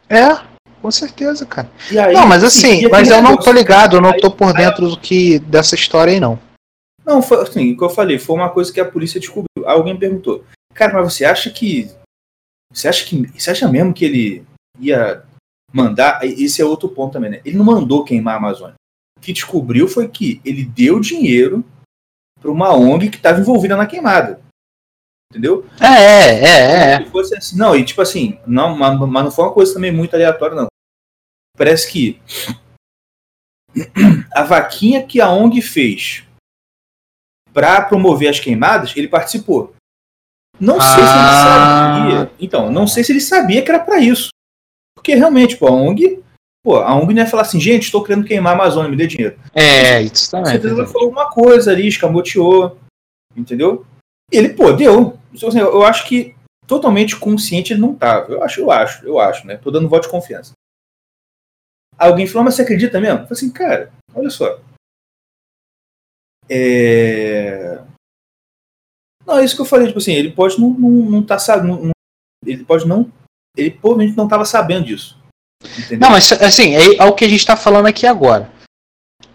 É, com certeza, cara. Aí, Não, mas assim, mas eu não tô ligado, eu não tô por dentro do que dessa história aí, não. Não, foi assim, o que eu falei, foi uma coisa que a polícia descobriu. Alguém perguntou, cara, mas você acha que. Você acha que. Você acha mesmo que ele ia mandar. Esse é outro ponto também, né? Ele não mandou queimar a Amazônia. Que descobriu foi que ele deu dinheiro para uma ONG que estava envolvida na queimada. Entendeu? É, é, é, é. Se fosse assim, não, e tipo assim, não, mas, mas não foi uma coisa também muito aleatória, não. Parece que a vaquinha que a ONG fez para promover as queimadas, ele participou. Não sei se ele Ah. sabia. Então, não sei se ele sabia que era para isso. Porque realmente, pô, a ONG, pô, a ONG não ia falar assim, gente, estou querendo queimar a Amazônia, me dê dinheiro. É, isso Com também. certeza ela falou uma coisa ali, escamoteou, entendeu? E ele, pô, deu. Então, assim, Eu acho que totalmente consciente ele não tava. Eu acho, eu acho, eu acho, né? Tô dando voto de confiança. Alguém falou, mas você acredita mesmo? Eu falei assim, cara, olha só. É... Não, é isso que eu falei, tipo assim, ele pode não, não, não tá sabendo. Ele pode não. Ele provavelmente não tava sabendo disso. Entendeu? Não, mas assim, é, é o que a gente tá falando aqui agora.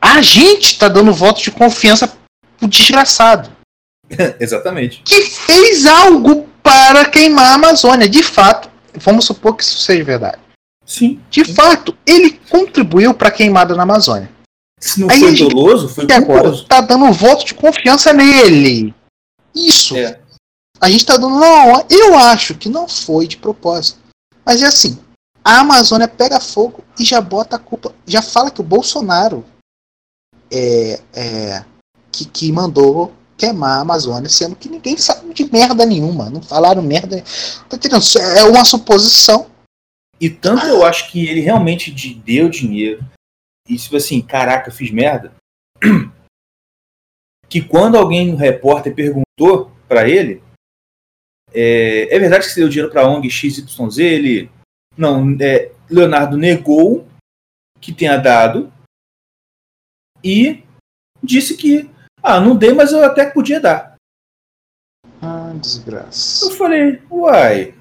A gente tá dando voto de confiança pro desgraçado. Exatamente. Que fez algo para queimar a Amazônia. De fato, vamos supor que isso seja verdade. Sim. De fato, ele contribuiu para a queimada na Amazônia. Se não Aí a foi doloso, foi agora tá dando voto de confiança nele. Isso. É. A gente tá dando. Não, eu acho que não foi de propósito. Mas é assim: a Amazônia pega fogo e já bota a culpa. Já fala que o Bolsonaro é. é que, que mandou queimar a Amazônia, sendo que ninguém sabe de merda nenhuma. Não falaram merda. Tá entendendo? É uma suposição. E tanto eu acho que ele realmente de- deu dinheiro. E tipo assim, caraca, fiz merda. Que quando alguém, um repórter, perguntou pra ele, é, é verdade que você deu dinheiro pra ONG XYZ? Ele. Não, é, Leonardo negou que tenha dado e disse que, ah, não dei, mas eu até podia dar. Ah, desgraça. Eu falei, uai.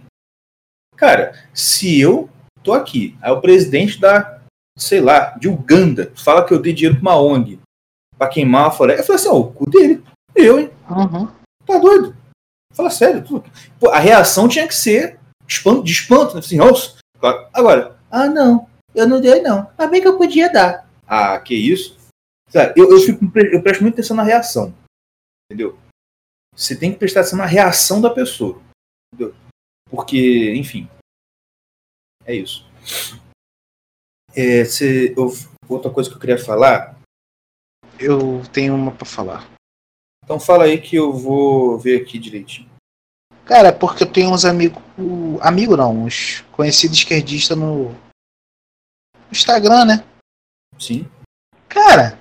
Cara, se eu tô aqui, aí o presidente da, sei lá, de Uganda fala que eu dei dinheiro pra uma ONG pra queimar a floresta. Eu falei assim, ó, o cu dele. Eu, hein? Uhum. Tá doido? Fala sério. Pô, a reação tinha que ser espanto, de espanto, né? Assim, nossa. Agora, ah, não, eu não dei, não. Mas bem que eu podia dar. Ah, que isso? Sabe, eu, eu, fico, eu presto muita atenção na reação. Entendeu? Você tem que prestar atenção na reação da pessoa. Entendeu? Porque, enfim. É isso. É, você, eu- outra coisa que eu queria falar. Eu tenho uma pra falar. Então fala aí que eu vou ver aqui direitinho. Cara, é porque eu tenho uns amigos. Amigo não, uns conhecidos esquerdistas no no Instagram, né? Sim. Cara.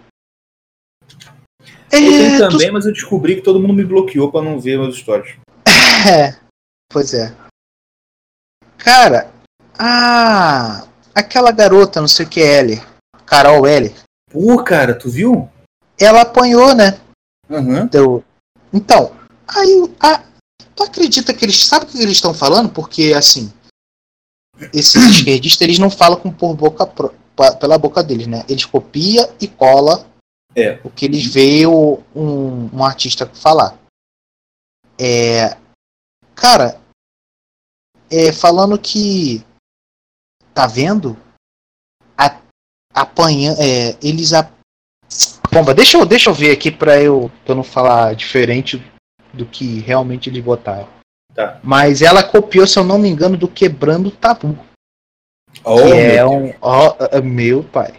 Eu tenho É, tu- também, mas eu descobri que todo mundo me bloqueou pra não ver meus stories. É, pois é. Cara, a. Aquela garota, não sei o que é L, Carol L, Pô, cara, tu viu? ela apanhou, né? Aham. Deu... Então, aí. A... Tu acredita que eles. Sabe o que eles estão falando? Porque, assim. Esses esquerdistas, eles não falam com por boca pro- pa- pela boca deles, né? Eles copia e cola É. o que eles veem um, um artista falar. É, cara, é, falando que tá vendo a, apanha, é, eles a, bomba. Deixa eu deixa eu ver aqui para eu pra eu não falar diferente do que realmente eles botaram. Tá. Mas ela copiou, se eu não me engano, do Quebrando o Tabu. Oh, que meu é um. é meu pai.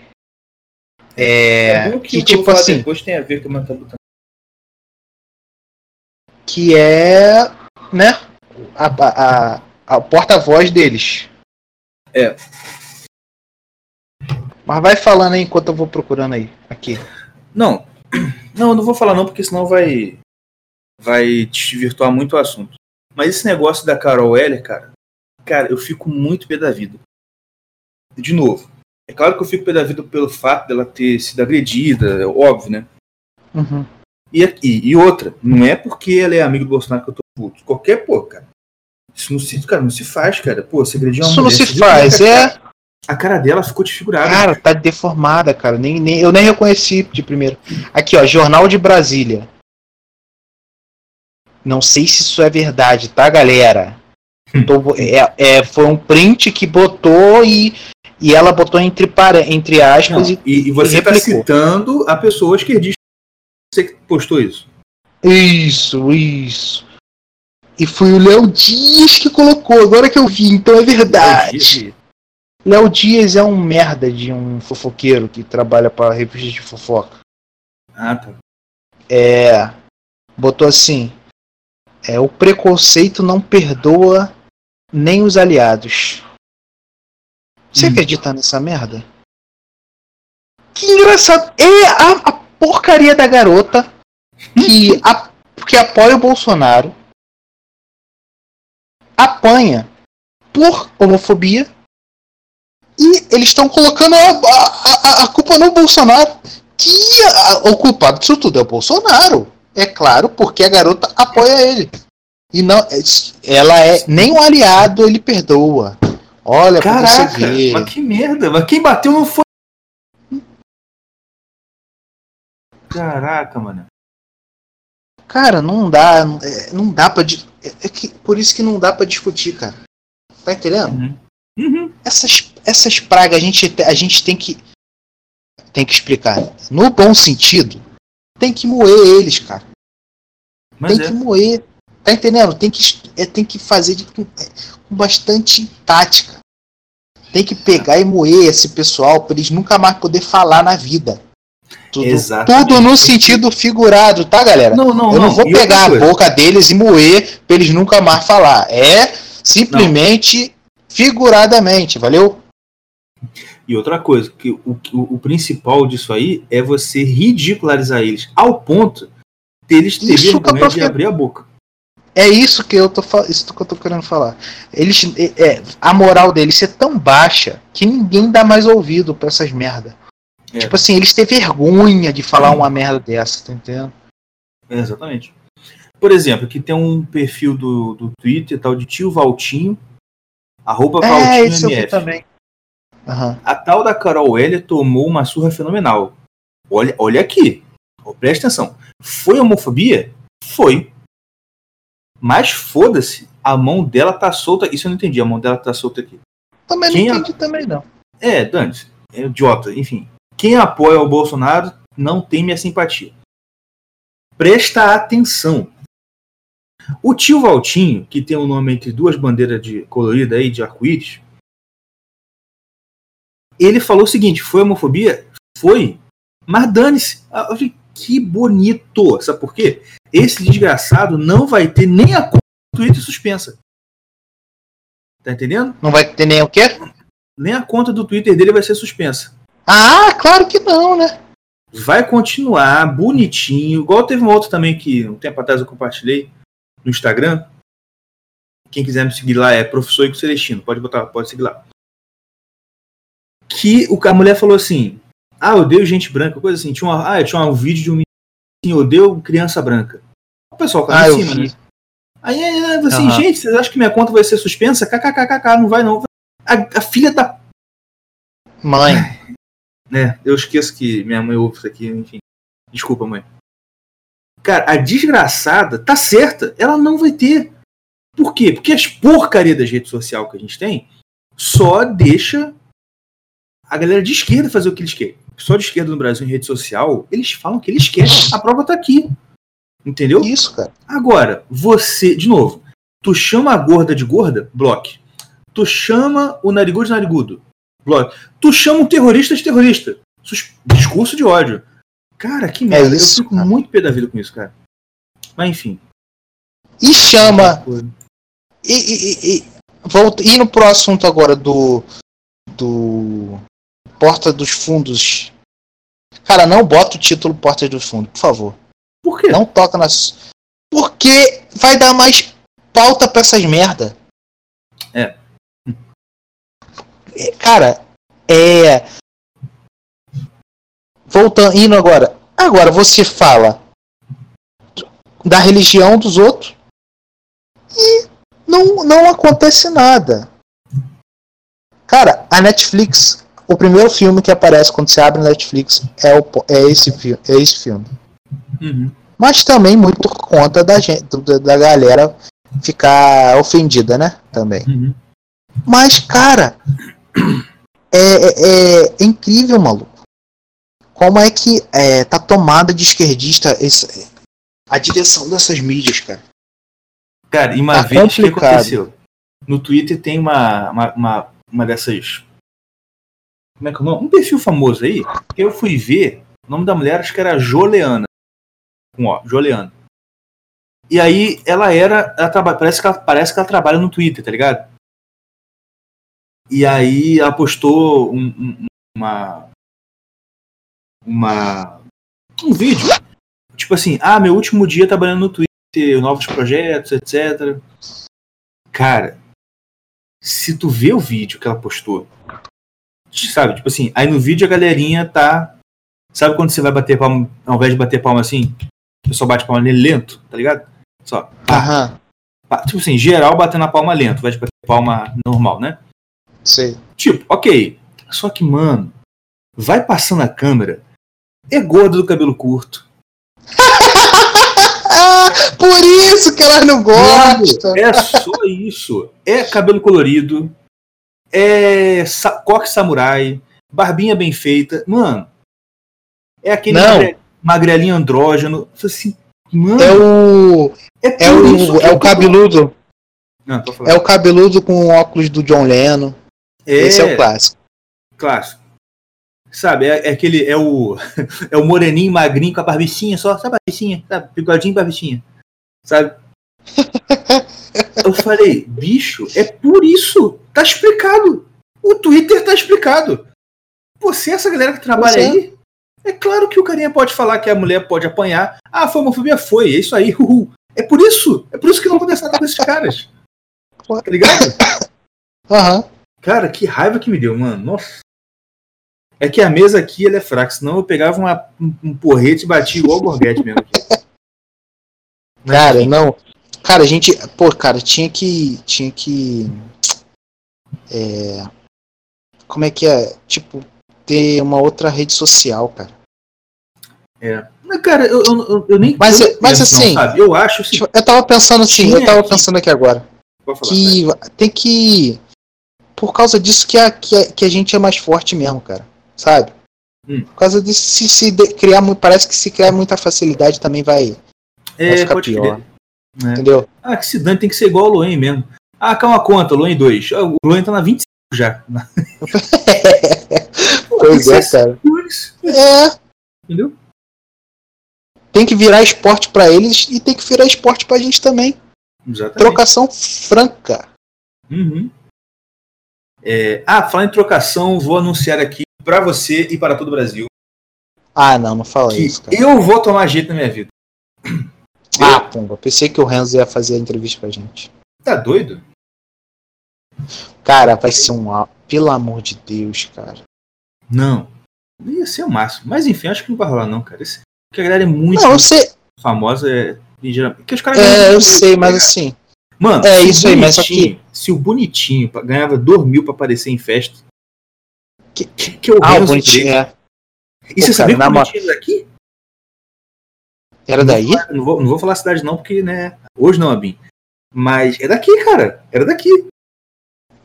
É. bom que que tipo assim. Depois tem a ver com o tabu que é né a, a, a- a porta-voz deles. É. Mas vai falando aí enquanto eu vou procurando aí. Aqui. Não, não, eu não vou falar não, porque senão vai vai desvirtuar muito o assunto. Mas esse negócio da Carol Heller, cara, cara, eu fico muito pé da vida. De novo, é claro que eu fico pé da vida pelo fato dela ter sido agredida, é óbvio, né? Uhum. E, aqui, e outra, não é porque ela é amiga do Bolsonaro que eu tô puto. Qualquer, pô, cara. Isso não se, cara, não se faz, cara. Pô, você agrediu uma Isso não mulher, se você viu faz, é. a cara- cara dela ficou desfigurada. Cara, tá deformada, cara. Nem, nem, eu nem reconheci de primeiro. Aqui, ó, Jornal de Brasília. Não sei se isso é verdade, tá, galera? Tô- é, é, foi um print que botou e, e ela botou entre, para, entre Não, aspas e e, e você tá replicou. citando a pessoa esquerdista. Você que postou isso. Isso, isso. E foi o Léo Dias que colocou, agora que eu vi, então é verdade. Léo Dias é um merda de um fofoqueiro que trabalha pra revista de fofoca. Ah, tá. É. Botou assim. É, o preconceito não perdoa nem os aliados. Você Hum. acredita nessa merda? Que engraçado. É a, a porcaria da garota que, a- que apoia o Bolsonaro apanha por homofobia e eles estão colocando a, a- a- a culpa no Bolsonaro. Que o culpado disso tudo é o Bolsonaro. É claro, porque a garota apoia ele. E não, ela é nem um aliado ele perdoa. Olha pra Caraca, você ver. mas que merda. Mas quem bateu não foi. Caraca, mano. Cara, não dá, não- é, não dá para é, é que por isso que não dá pra discutir, cara. Tá entendendo? Uhum. Uhum. Essas essas pragas a gente te- a gente tem que tem que explicar. No bom sentido, tem que moer eles, cara. Mas tem é. que moer. Tá entendendo? Tem que, é, tem que fazer de- com, é, com bastante tática. Tem que pegar e moer esse pessoal pra eles nunca mais poder falar na vida. Tudo, tudo no sentido figurado, tá, galera? Não, não, Eu não vou E pegar a boca deles e moer pra eles nunca mais falar. É simplesmente figuradamente, valeu? E outra coisa, que o, o, o principal disso aí é você ridicularizar eles ao ponto deles ter Isso que eu tô vergonha de abrir a boca. É isso que eu tô isso que eu tô querendo falar. Eles é, é, a moral deles é tão baixa que ninguém dá mais ouvido pra essas merda. É. Tipo assim, eles têm vergonha de falar uma merda dessa, tá entendendo? É, exatamente. Por exemplo, aqui tem um perfil do, do Twitter, tal de tio Valtinho, arroba É, Valtinho MF. também. Aham. A tal da Carol Heller tomou uma surra fenomenal. Olha, olha aqui. Presta atenção. Foi homofobia? Foi. Mas foda-se, a mão dela tá solta. Isso eu não entendi, a mão dela tá solta aqui. Também Quem não entendi também não. É, Dani, é idiota, enfim. Quem apoia o Bolsonaro não tem minha simpatia. Presta atenção. O tio Valtinho, que tem o um nome entre duas bandeiras de colorida aí, de arco-íris, ele falou o seguinte: foi homofobia? Foi. Mas dane-se. Eu falei, que bonito. Sabe por quê? Esse desgraçado não vai ter nem a conta do Twitter suspensa. Tá entendendo? Não vai ter nem o quê? Nem a conta do Twitter dele vai ser suspensa. Ah, claro que não, né? Vai continuar bonitinho. Igual teve um outro também que um tempo atrás eu compartilhei no Instagram. Quem quiser me seguir lá é Professor Ico Celestino. Pode botar, pode seguir lá. Que o, a mulher falou assim: Ah, odeio gente branca, coisa assim. Tinha uma, ah, tinha um vídeo de um menino assim, odeio criança branca. O pessoal caiu ah, em cima, né? Aí, aí assim, uhum. gente, vocês acham que minha conta vai ser suspensa? KKKKK, não vai não. A, a filha da. Mãe. né? Eu esqueço que minha mãe ouve isso aqui, enfim. Desculpa, mãe. Cara, a desgraçada tá certa, ela não vai ter. Por quê? Porque as porcaria das redes sociais que a gente tem só deixa a galera de esquerda fazer o que eles querem. Só de esquerda no Brasil em rede social, eles falam o que eles querem. A prova tá aqui. Entendeu? Isso, cara. Agora, você, de novo, tu chama a gorda de gorda, bloque. Tu chama o narigudo de narigudo, bloque. Tu chama um terrorista de terrorista. Discurso de ódio. Cara, que merda. É isso, eu fico cara. muito pé da vida com isso, cara. Mas enfim. E chama. E, e, e, volta, indo pro assunto agora do. Do. Porta dos Fundos. Cara, não bota o título Porta dos Fundos, por favor. Por quê? Não toca nas. Porque vai dar mais pauta pra essas merda. É. é cara, é. Voltando, indo agora. Agora você fala da religião dos outros e não, não acontece nada. Cara, a Netflix, o primeiro filme que aparece quando você abre a Netflix é, o, é, esse, é esse filme. Uhum. Mas também muito por conta da, gente, da galera ficar ofendida, né? Também. Uhum. Mas, cara, é, é, é, incrível, maluco. Como é que é, tá tomada de esquerdista esse, a direção dessas mídias, cara? Cara, e uma tá vez que aconteceu. No Twitter tem uma, uma, uma, uma dessas. Como é que é o nome? Um perfil famoso aí, eu fui ver. O nome da mulher acho que era Joleana com ó, Joleano. E aí ela era. Ela parece, que ela, parece que ela trabalha no Twitter, tá ligado? E aí ela postou um, um, uma. Uma. Um vídeo. Tipo assim, ah, meu último dia trabalhando no Twitter, novos projetos, etc. Cara, se tu vê o vídeo que ela postou, sabe, tipo assim, aí no vídeo a galerinha tá. Sabe quando você vai bater palma, ao invés de bater palma assim, o pessoal bate palma lento, tá ligado? Só. Pá, pá, tipo assim, geral batendo a palma lento, vai de bater palma normal, né? Sei. Tipo, ok. Só que, mano, vai passando a câmera, é gordo do cabelo curto. Por isso que elas não gostam. É só isso. É cabelo colorido, é sa coque samurai, barbinha bem feita. Mano, é aquele não magrelinho andrógeno. Assim, mano, é o. É, é o, é o cabeludo. Não, é o cabeludo com óculos do John Lennon. É, Esse é o clássico. Clássico. Sabe, é, é, aquele. É o. É o moreninho magrinho com a barbichinha só, sabe, barbichinha, sabe? Bigodinho e barbichinha. Sabe? Eu falei, bicho, é por isso. Tá explicado. O Twitter tá explicado. Você, essa galera que trabalha Você... aí, é claro que o carinha pode falar que a mulher pode apanhar. Ah, foi homofobia? Foi, é isso aí. Uhul. É por isso. É por isso que não acontece nada com esses caras. Tá ligado? Aham. Uhum. Cara, que raiva que me deu, mano. Nossa. É que a mesa aqui ela é fraca, senão eu pegava uma, um, um porrete e batia igual o Borghetti mesmo. Aqui. Cara, não. Cara, a gente. Pô, cara, tinha que. Tinha que. É. Como é que é? Tipo, ter uma outra rede social, cara. É. Mas, cara, eu, eu, eu nem. Mas, eu mas assim. Não, eu acho. Tipo, eu tava pensando assim, eu tava pensando aqui agora. Falar, que né? tem que. Por causa disso que a, que, a, que a gente é mais forte mesmo, cara. Sabe? Hum. Por causa de se, se criar muito. Parece que se criar muita facilidade também vai, vai É, ficar pode pior. crer. É. Entendeu? Ah, que se dane, tem que ser igual o Loen mesmo. Ah, calma conta, Loen 2. Ah, O Loen tá na 25 já. Pois é, cara. É. Entendeu? Tem que virar esporte pra eles e tem que virar esporte pra gente também. Exatamente. Trocação franca. Uhum. É, ah, falar em trocação, vou anunciar aqui pra você e para todo o Brasil Ah, não, não fala isso, cara. eu vou tomar jeito na minha vida. Ah, pomba. Pensei que o Renzo ia fazer a entrevista pra gente. Tá doido? Cara, vai ser um. Pelo amor de Deus, cara. Não. Ia ser o máximo. Mas enfim, acho que não vai rolar, não, cara. Esse- Porque a galera é muito, Não, muito sei. famosa. É, porque os caras É, eu sei, mas cara. assim. Mano, É o isso aí, mas Bonitinho- Se o bonitinho ganhava 2 mil pra aparecer em festa. Que- que, que eu Ah, o bonitinho é. E você Pô, sabia que cara, o na bonitinho é daqui? Era daí? Não vou, não vou falar a cidade, não, porque, né? Hoje não, Abim. Mas é daqui, cara. Era daqui.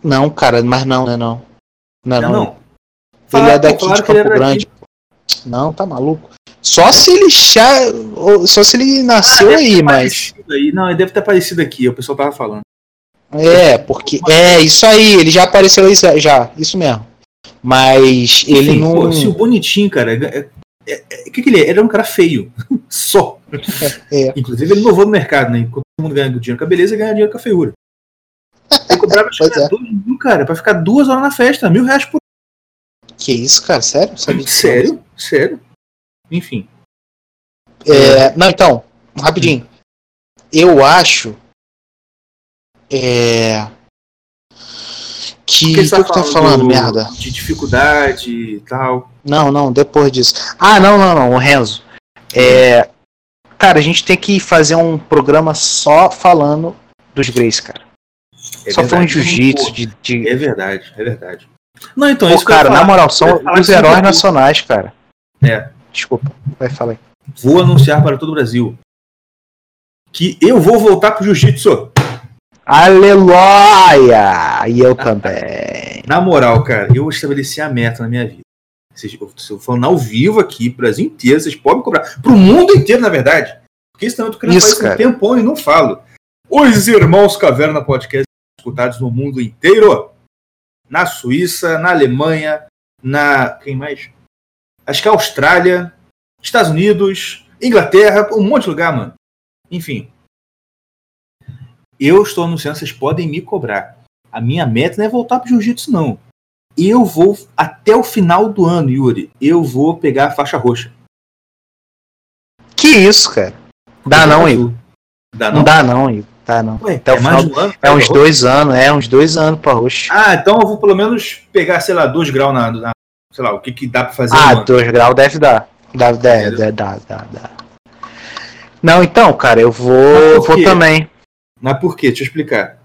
Não, cara, mas não, não é não. Não, é Não, não. não. Ele é daqui de Campo Grande. Não, tá maluco. Só se ele já. Só se ele nasceu Ah, aí, mas. Aí. Não, ele deve ter aparecido aqui, o pessoal tava falando. É, porque. É, isso aí, ele já apareceu aí já. Isso mesmo. Mas ele Enfim, não. pô, se o bonitinho, cara. é- é- é- O que, que ele é? Ele era um cara feio. Só. É. Inclusive, ele inovou no mercado, né? Enquanto todo mundo ganha dinheiro com a beleza, ganha dinheiro com a feiura. Ele cobrava é. dois mil, cara, pra ficar duas horas na festa, mil reais por. Que isso, cara? Sério? Sabia? Sério? Sério? Enfim. É, não, então, rapidinho. Eu acho. É. Que. Que, você eu tá falando, merda? De dificuldade e tal. Não, não, depois disso. Ah, não, não, não, o Renzo. É. Cara, a gente tem que fazer um programa só falando dos Greys, cara. É só falando de jiu-jitsu, de, de- É verdade, é verdade. Não, então, Pô, isso cara, na moral, são os heróis nacionais, cara. É. Desculpa, vai falar aí. Vou anunciar para todo o Brasil que eu vou voltar pro jiu-jitsu. Aleluia! E eu também. Na moral, cara, eu estabeleci a meta na minha vida. Vocês, eu estou falando ao vivo aqui, Brasil inteiro, vocês podem cobrar. Pro mundo inteiro, na verdade. Porque também eu tô querendo Isso, fazer um tempão e não falo. Os Irmãos Caverna Podcast escutados no mundo inteiro. Na Suíça, na Alemanha, na. Quem mais? Acho que a Austrália, Estados Unidos, Inglaterra, um monte de lugar, mano. Enfim. Eu estou anunciando, vocês podem me cobrar. A minha meta não é voltar pro jiu-jitsu, não. Eu vou, até o final do ano, Yuri, eu vou pegar a faixa roxa. Que isso, cara? Dá não, Igor. Dá Não não? dá não, Igor. Dá não. Ué, Até o é mais final. um ano? É uns dois anos, é uns dois anos pra roxo. roxa? Ah, então eu vou pelo menos pegar, sei lá, dois graus na. na- sei lá, o que, que dá pra fazer Ah, dois graus deve dar. Dá, dá, dá, dá, dá. Não, então, cara, eu vou, vou também. Mas por quê? Deixa eu explicar.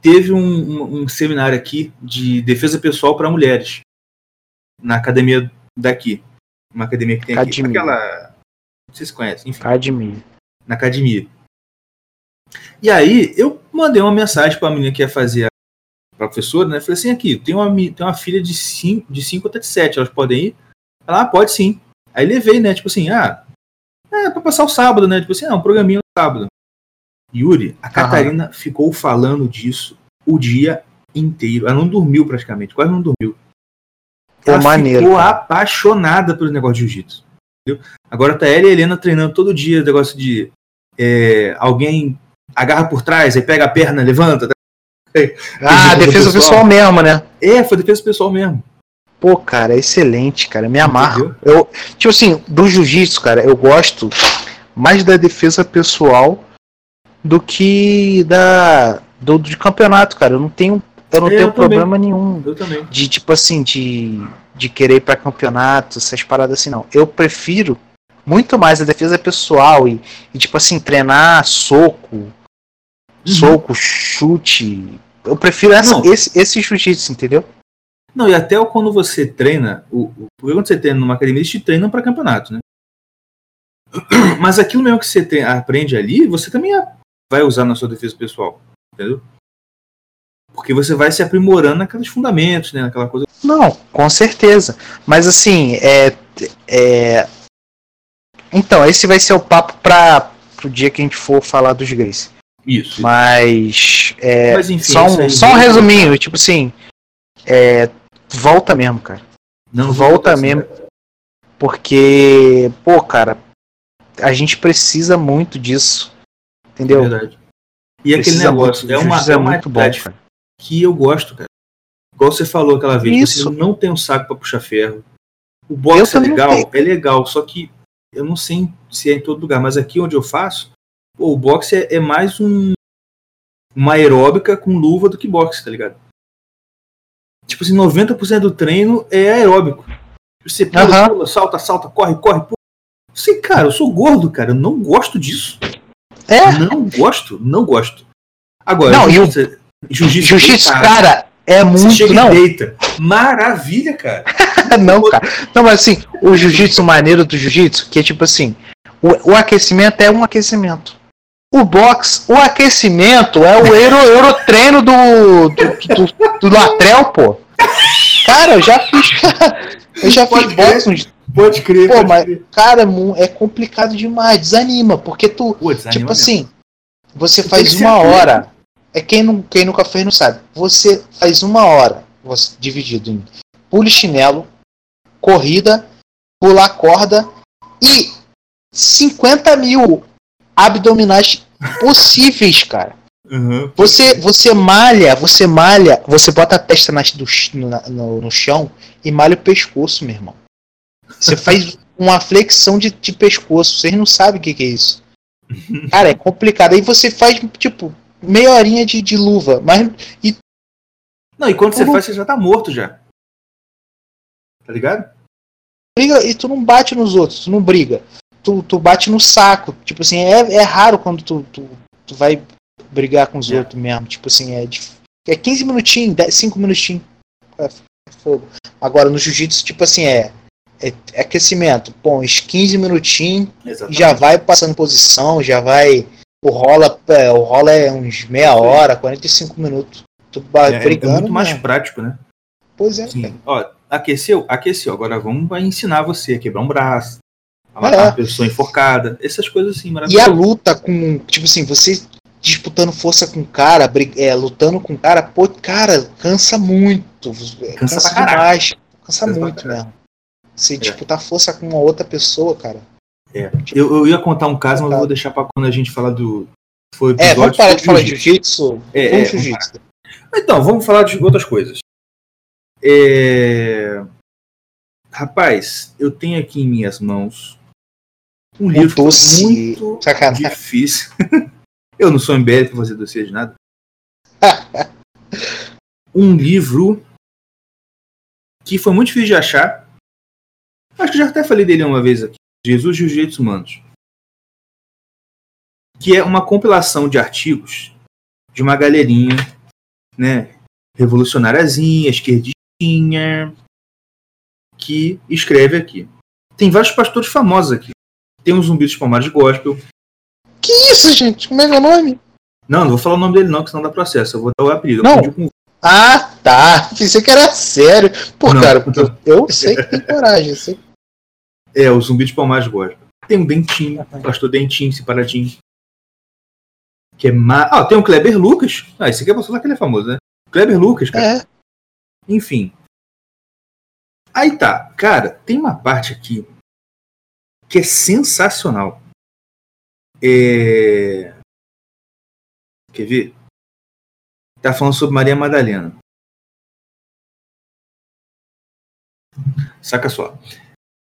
Teve um, um- um seminário aqui de defesa pessoal para mulheres. Na academia daqui. Uma academia que tem aqui. Academia. Aquela. Não sei se conhece, enfim. Admiro. na academia. E aí, eu mandei uma mensagem para a menina que ia fazer a professora, né? Falei assim: aqui, tem uma, tem uma filha de 5 de cinco até de 7, elas podem ir? Ela, ah, pode sim. Aí levei, né? Tipo assim, ah, é pra passar o sábado, né? Tipo assim, ah, um programinha no sábado. Yuri, a Catarina ficou falando disso o dia inteiro. Ela não dormiu praticamente, quase não dormiu. Pô, Ela maneiro, ficou cara. apaixonada pelo negócio de jiu-jitsu. Agora tá ela e a Helena treinando todo dia, negócio de é, alguém agarra por trás, aí pega a perna, levanta. tá? Ah, Defesa pessoal. pessoal mesmo, né? É, foi defesa pessoal mesmo. Pô, cara, é excelente, cara. Me amarro. Eu, tipo assim, do jiu-jitsu, cara, eu gosto mais da defesa pessoal do que da do, de campeonato, cara. Eu não tenho, eu não É, tenho eu também. problema nenhum Eu também. de tipo assim de de querer ir pra campeonato, essas paradas assim não. Eu prefiro muito mais a defesa pessoal e, e, tipo assim treinar soco, soco, chute. Eu prefiro essa, Uhum. Não. esse esse jiu-jitsu, entendeu? Não, e até quando você treina, o, porque quando você treina numa academia, eles te treinam para campeonato, né? Mas aquilo mesmo que você aprende ali, você também vai usar na sua defesa pessoal, entendeu? Porque você vai se aprimorando naqueles fundamentos, né? Naquela coisa. Não, com certeza. Mas assim, é, é... Então, esse vai ser o papo para o dia que a gente for falar dos Grace. Isso. Mas, é, Mas, enfim, só, isso um, só um resuminho, tipo assim, é, volta mesmo, cara. Não volta assim, mesmo. cara. Porque, pô, cara, a gente precisa muito disso. Entendeu? Verdade. E aquele Precisa negócio, muito. é uma, é uma muito bom, cara. que eu gosto, cara. Igual você falou aquela vez, Isso. você não tem um saco pra puxar ferro. O boxe é legal, é legal, só que eu não sei se é em todo lugar, mas aqui onde eu faço, pô, o boxe é, é mais um uma aeróbica com luva do que boxe, tá ligado? Tipo assim, 90% do treino é aeróbico. Você pula, pula, salta, salta, corre, corre, pula. Sei, cara, eu sou gordo, cara, eu não gosto disso. É, Não gosto, não gosto. Agora, Não, jiu-jitsu, jiu-jitsu, cara, é você muito. chega Não, deita. Maravilha, cara. não, cara. Não, mas assim, o jiu-jitsu maneiro do jiu-jitsu, que é tipo assim, o, o aquecimento é um aquecimento. O box, o aquecimento é o euro, eurotreino do, do, do, do Latrel, pô. Cara, eu já fiz. Eu já Pode fiz boxe Pode crer, Pô, pode mas- crer. Cara, é complicado demais, desanima, porque tu, Pô, desanima tipo mesmo. assim, você Tu faz uma hora. É quem, não, quem nunca fez não sabe. Você faz uma hora, você, dividido em pule chinelo, corrida, pular corda e 50 mil abdominais possíveis, cara. Uhum. Você, você malha, você malha, você bota a testa na- do na- no, no chão e malha o pescoço, meu irmão. Você faz uma flexão de, de pescoço, vocês não sabem o que, que é isso. Cara, é complicado. Aí você faz, tipo, meia horinha de, de luva, mas Não, e quando você Tudo- faz, você já tá morto já. Tá ligado? briga e tu não bate nos outros, tu não briga. Tu, tu bate no saco. Tipo assim, é, é raro quando tu, tu, tu vai brigar com os É. outros mesmo. Tipo assim, é, dif- é 15 minutinhos, 10, 5 minutinhos. É fogo. Agora no jiu-jitsu, tipo assim, é, é, é aquecimento. Pô, uns 15 minutinhos, Exatamente. já vai passando posição, já vai. O rola, é, o rola é uns meia hora, 45 minutos. Tu É, é brigando. muito mais mesmo. prático, né? Pois é, Sim. Ó, aqueceu? Aqueceu. Agora vamos vai ensinar você a quebrar um braço, a É. matar uma pessoa enforcada, essas coisas assim, E a luta com, tipo assim, você disputando força com o cara, é, lutando com o cara, pô, cara, cansa muito. é, Cansa pra caralho. demais. Cansa, Cansa muito caralho. Mesmo. Você disputar força com uma outra pessoa, cara. Eu, eu ia contar um caso, mas eu Tá. vou deixar pra quando a gente falar do. Foi É, vamos parar de falar de jiu-jitsu. É, Vamos é, jiu-jitsu. Então, vamos falar de outras coisas. É, Rapaz, eu tenho aqui em minhas mãos um livro doce. muito Sacanagem. difícil. eu não sou MBL pra fazer dossiê de nada. um livro que foi muito difícil de achar. Acho que já até falei dele uma vez aqui. Jesus e os Direitos Humanos. Que é uma compilação de artigos de uma galerinha, né, revolucionáriazinha, esquerdistinha, que escreve aqui. Tem vários pastores famosos aqui. Tem um zumbi dos palmares de gospel. Que isso, gente? Como é que é o nome? Não, não vou falar o nome dele não, que senão dá processo. Eu vou dar o apelido. Não. com- Ah, tá. Pensei que era sério. Pô, Não. cara, eu, sei que tem coragem. Eu sei. É, o zumbi de palmares gospel. Tem um Dentinho, o pastor Dentinho, separadinho. Que é ma... Ah, tem o Kleber Lucas. Ah, esse aqui é pra falar que ele é famoso, né? Kleber Lucas, cara. É. Enfim. Aí tá, cara, tem uma parte aqui que é sensacional. É... Quer ver? Tá falando sobre Maria Madalena. Saca só.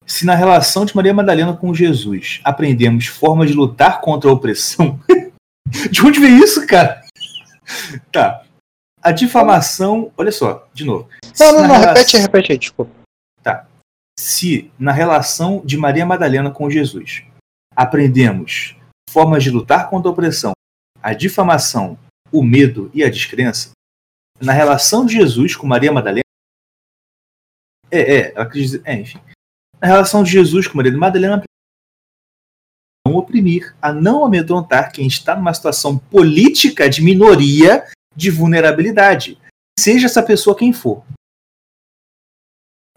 Se na relação de Maria Madalena com Jesus aprendemos formas de lutar contra a opressão. de onde veio isso, cara? Tá. A difamação. Olha só, de novo. Não, não, não. rela- Repete aí, repete aí, desculpa. se na relação de Maria Madalena com Jesus aprendemos formas de lutar contra a opressão, a difamação, o medo e a descrença, na relação de Jesus com Maria Madalena, é, é, ela quis dizer, é, enfim, na relação de Jesus com Maria Madalena, não oprimir, a não amedrontar quem está numa situação política de minoria de vulnerabilidade, seja essa pessoa quem for.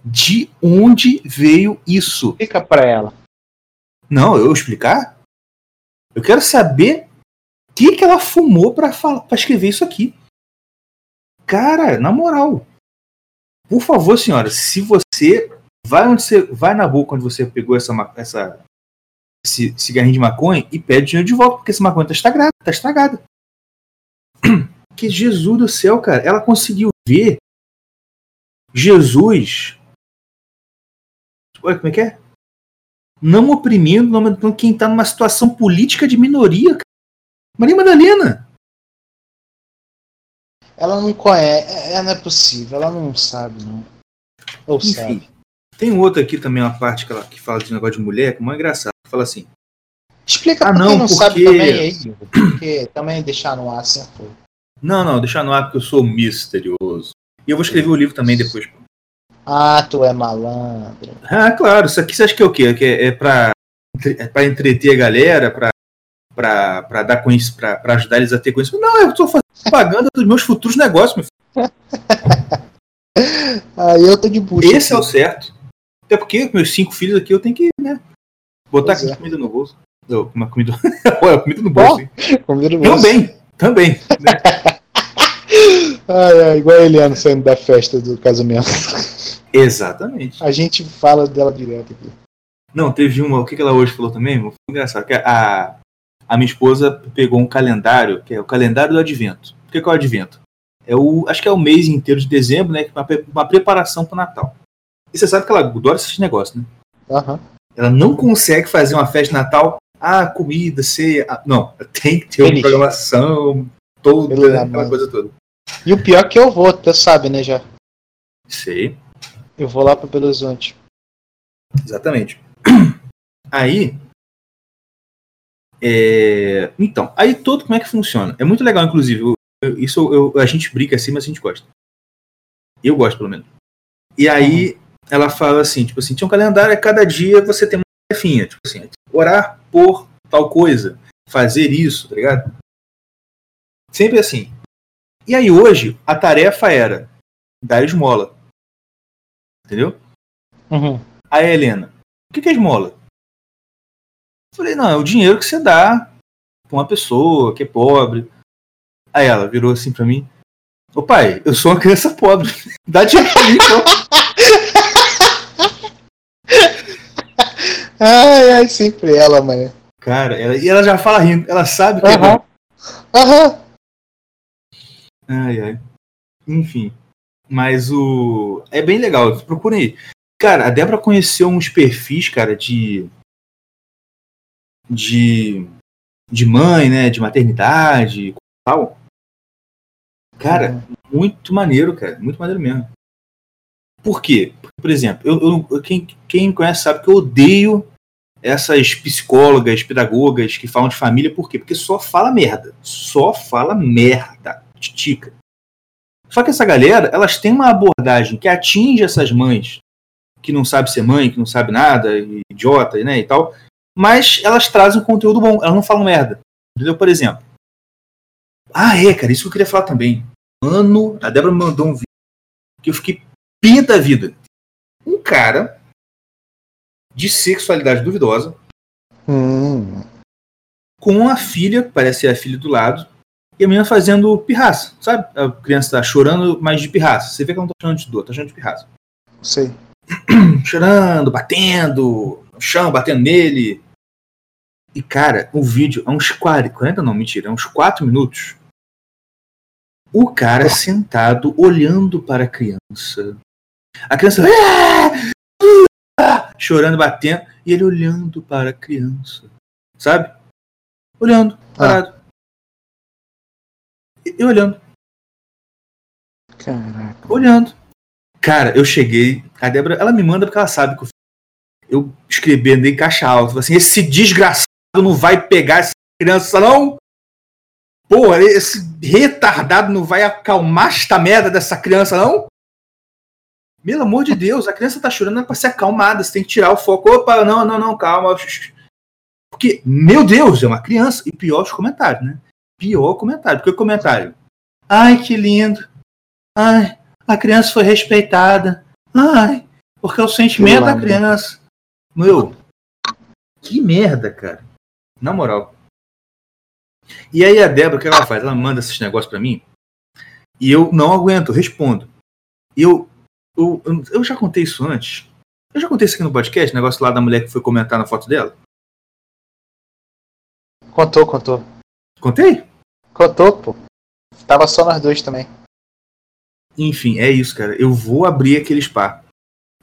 De onde veio isso? Fica pra ela. Não, eu explicar? Eu quero saber o que, que ela fumou pra escrever isso aqui. Cara, na moral. Por favor, senhora, se você vai onde você vai na rua quando você pegou essa, essa esse cigarrinho de maconha e pede dinheiro de volta, porque essa maconha tá estragada, tá estragada. Que Jesus do céu, cara, ela conseguiu ver Jesus. Olha como é que é? Não oprimindo, não aumentando quem tá numa situação política de minoria. cara. Maria Madalena. Ela não conhece. É, não é possível, ela não sabe, não. Ou sabe. Tem um outro aqui também, uma parte que, ela, que fala de negócio de mulher, que é muito engraçado. Fala assim: Explica Ah, pra quem não, não sabe porque- também aí, porque também deixar no ar foi. Não, não, deixa no ar porque eu sou misterioso. E eu vou escrever o livro também depois. Ah, tu é malandro. Ah, claro, isso aqui você acha que é o quê? Que é, é pra, é pra entreter a galera, pra, pra, pra dar conhecimento, pra, pra ajudar eles a ter conhecimento. Não, eu tô fazendo propaganda dos meus futuros negócios, meu filho. Aí eu tô de bucha. Esse é o certo. Até porque meus cinco filhos aqui eu tenho que, né? Botar é. comida no bolso. Não, uma comida. Olha, comida no bolso. hein? Comida no bolso. Também, também. Ai, ai, igual a Eliana saindo da festa do casamento. Exatamente. A gente fala dela direto aqui. Não, teve uma. O que ela hoje falou também? Foi engraçado. Que a, a minha esposa pegou um calendário, que é o calendário do advento. O que que é o advento? É o, acho que é o mês inteiro de dezembro, né? é uma preparação para o Natal. E você sabe que ela adora esses negócios, né? Aham. Ela não consegue fazer uma festa de Natal. Ah, comida, ceia. ah, Não, tem que ter uma Feliz. programação toda, Pelo né, amor. aquela coisa toda. E o pior é que eu vou, tu sabe, né, já. Sei, Eu vou lá pra Belo Horizonte. exatamente. Aí. é, Então, aí todo como é que funciona? É muito legal, inclusive. eu- eu- isso eu- a gente brinca assim, mas a gente gosta. Eu gosto, pelo menos. E aí ela fala assim, tipo assim, tinha um calendário, a cada dia você tem uma tarefinha, tipo assim, orar por tal coisa, fazer isso, tá ligado? Sempre assim. E aí hoje a tarefa era dar esmola. Entendeu? Uhum. Aí a Helena, o que que é esmola? Eu falei, não, é o dinheiro que você dá pra uma pessoa que é pobre. Aí ela virou assim pra mim, ô pai, eu sou uma criança pobre, dá dinheiro pra mim, então. Ai, ai, sempre ela, mãe. Cara, ela, e ela já fala rindo, ela sabe que é Aham. Aham. Ai, ai. Enfim. Mas o. É bem legal, procurem aí. Cara, a Débora conheceu uns perfis, cara, de. De. De mãe, né? De maternidade e tal. Cara, muito maneiro, cara. Muito maneiro mesmo. Por quê? Porque, por exemplo, eu, eu- quem, quem me conhece sabe que eu odeio essas psicólogas, pedagogas que falam de família. Por quê? Porque só fala merda. Só fala merda. Titica. Só que essa galera, elas têm uma abordagem que atinge essas mães que não sabe ser mãe, que não sabe nada, idiota, né, e tal. Mas elas trazem um conteúdo bom, elas não falam merda. Entendeu? Por exemplo. Ah, é, cara, isso que eu queria falar também. Mano, a Débora me mandou um vídeo que eu fiquei pia da vida. Um cara de sexualidade duvidosa Hum. com a filha, que parece ser a filha do lado, e a menina fazendo pirraça, sabe? A criança tá chorando, mas de pirraça. Você vê que ela não tá chorando de dor, tá chorando de pirraça. Sei. Chorando, batendo no chão, batendo nele. E, cara, o vídeo é uns 40, 40 não, mentira, é uns 4 minutos. O cara sentado, olhando para a criança. A criança. "Ah! Ah!" chorando, batendo, e ele olhando para a criança. Sabe? Olhando, parado. E e olhando, Caraca. olhando. Cara, eu cheguei. A Débora, ela me manda porque ela sabe que eu, eu escrevendo em caixa alta. falei Assim, esse desgraçado não vai pegar essa criança, não? Porra, esse retardado não vai acalmar esta merda dessa criança, não? Pelo amor de Deus, a criança tá chorando é pra ser acalmada. Você tem que tirar o foco. Opa, não, não, não, calma. Porque, meu Deus, é uma criança. E pior os comentários, né? Pior comentário. Porque o comentário. Ai, que lindo. Ai, a criança foi respeitada. Ai, Porque é o sentimento da criança. Meu, que merda, cara. Na moral. E aí a Débora, o que ela faz? Ela manda esses negócios pra mim e eu não aguento, eu respondo. Eu, eu, eu, eu já contei isso antes. Eu já contei isso aqui no podcast, o negócio lá da mulher que foi comentar na foto dela. Contou, contou. Contei? Contou, pô. Tava só nós dois também. Enfim, é isso, cara. Eu vou abrir aquele spa.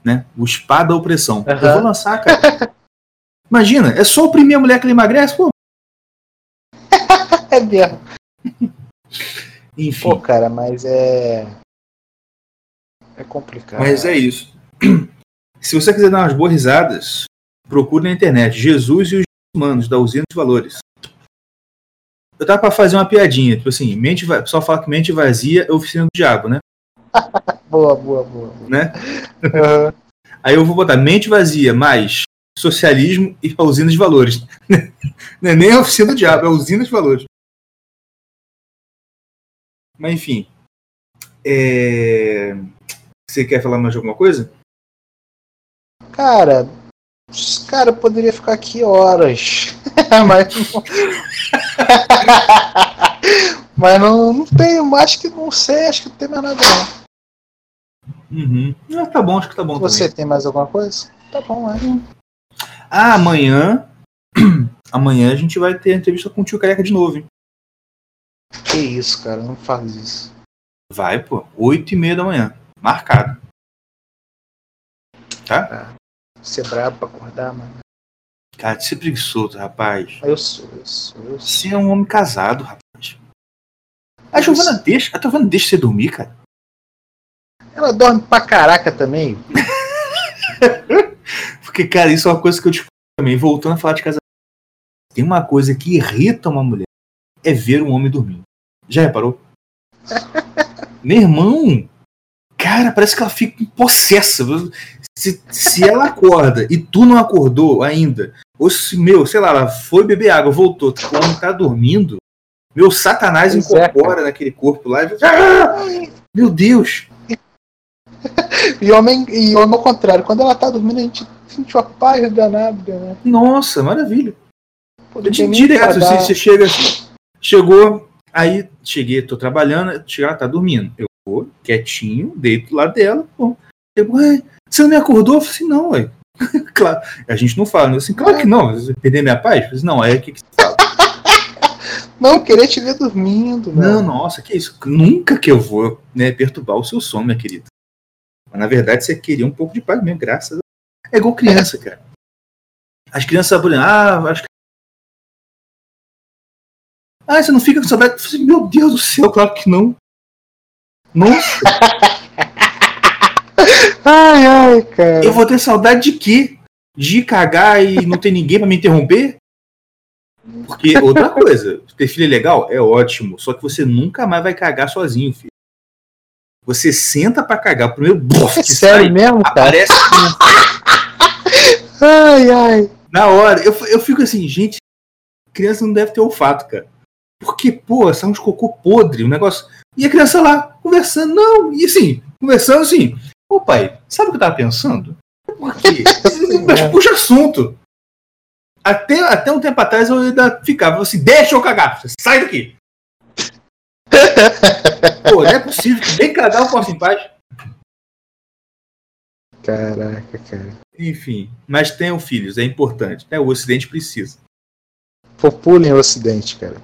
Né? O spa da opressão. Eu Aham. vou lançar, cara. Imagina, é só oprimir a mulher que ela emagrece, pô. É mesmo. Enfim. Pô, cara, mas é. É complicado. Mas é isso. Se você quiser dar umas boas risadas, procure na internet Jesus e os humanos da usina de valores. Eu tava pra fazer uma piadinha, tipo assim, mente va- o pessoal fala que mente vazia é oficina do diabo, né? Boa, boa, boa. né? Aham. Aí eu vou botar mente vazia mais socialismo e a usina de valores. Não é nem a oficina do diabo, é a usina de valores. Mas enfim. É... Você quer falar mais de alguma coisa? Cara, cara, eu poderia ficar aqui horas. Mas não. Mas não, não tenho, acho que não sei, acho que não tem mais nada não. Uhum. Ah, tá bom, acho que tá bom Você também. tem mais alguma coisa? Tá bom, é. Ah, amanhã. amanhã a gente vai ter entrevista com o tio Careca de novo, hein? Que isso, cara, não faz isso. Vai, pô. 8 e meia da manhã. Marcado. Tá? Ser brabo pra acordar, mano. Cara, de ser preguiçoso, rapaz. Eu sou, eu sou, eu sou. Você é um homem casado, rapaz. A Giovana deixa. A Giovana deixa você dormir, cara. Ela dorme pra caraca também. Porque, cara, isso é uma coisa que eu descobri também. Voltando a falar de casamento. Tem uma coisa que irrita uma mulher. É ver um homem dormindo. Já reparou? Meu irmão. Cara, parece que ela fica possessa. Se, se ela acorda e tu não acordou ainda, ou se, meu, sei lá, ela foi beber água, voltou, o homem tá dormindo, meu satanás Pois é, incorpora naquele corpo lá e ah! Meu Deus! E homem, e homem ao contrário, quando ela tá dormindo, a gente sente uma paz danada, né? Nossa, maravilha. Pô, De- não Direto, você, você chega, chegou, aí cheguei, tô trabalhando, chega, ela tá dormindo. Eu vou quietinho, deito lado dela, pô. Eu, ué, você não me acordou? Eu falei assim, não, ué. claro, a gente não fala, eu assim, claro que não, você perder minha paz? Eu falei assim, não, aí o que, que você fala? Não, querer te ver dormindo, né? Não, nossa, que isso, nunca que eu vou né, perturbar o seu sono, minha querida. Mas na verdade você queria um pouco de paz mesmo, graças a É igual criança, cara. As crianças, exemplo, ah, acho que Ah, você não fica com saudade? Assim, Meu Deus do céu, claro que não. Nossa, Ai, ai, cara. eu vou ter saudade de quê? De cagar e não ter ninguém pra me interromper? Porque outra coisa, ter filho é legal? É ótimo. Só que você nunca mais vai cagar sozinho, filho. Você senta pra cagar, o primeiro bof É sério sai, mesmo, cara? aparece Ai, ai. na hora. Eu, eu fico assim, gente, criança não deve ter olfato, cara. Porque, pô, sai uns cocô podre, um negócio. E a criança lá, conversando, não, e assim, conversando assim, ô pai, sabe o que eu tava pensando? Por quê? Mas puxa assunto. Até, até um tempo atrás eu ainda ficava assim, deixa eu cagar, sai daqui. Pô, não é possível, nem cagar eu posso em paz. Caraca, cara. Enfim, mas tenham filhos, é importante. né? O Ocidente precisa. Populem o Ocidente, cara.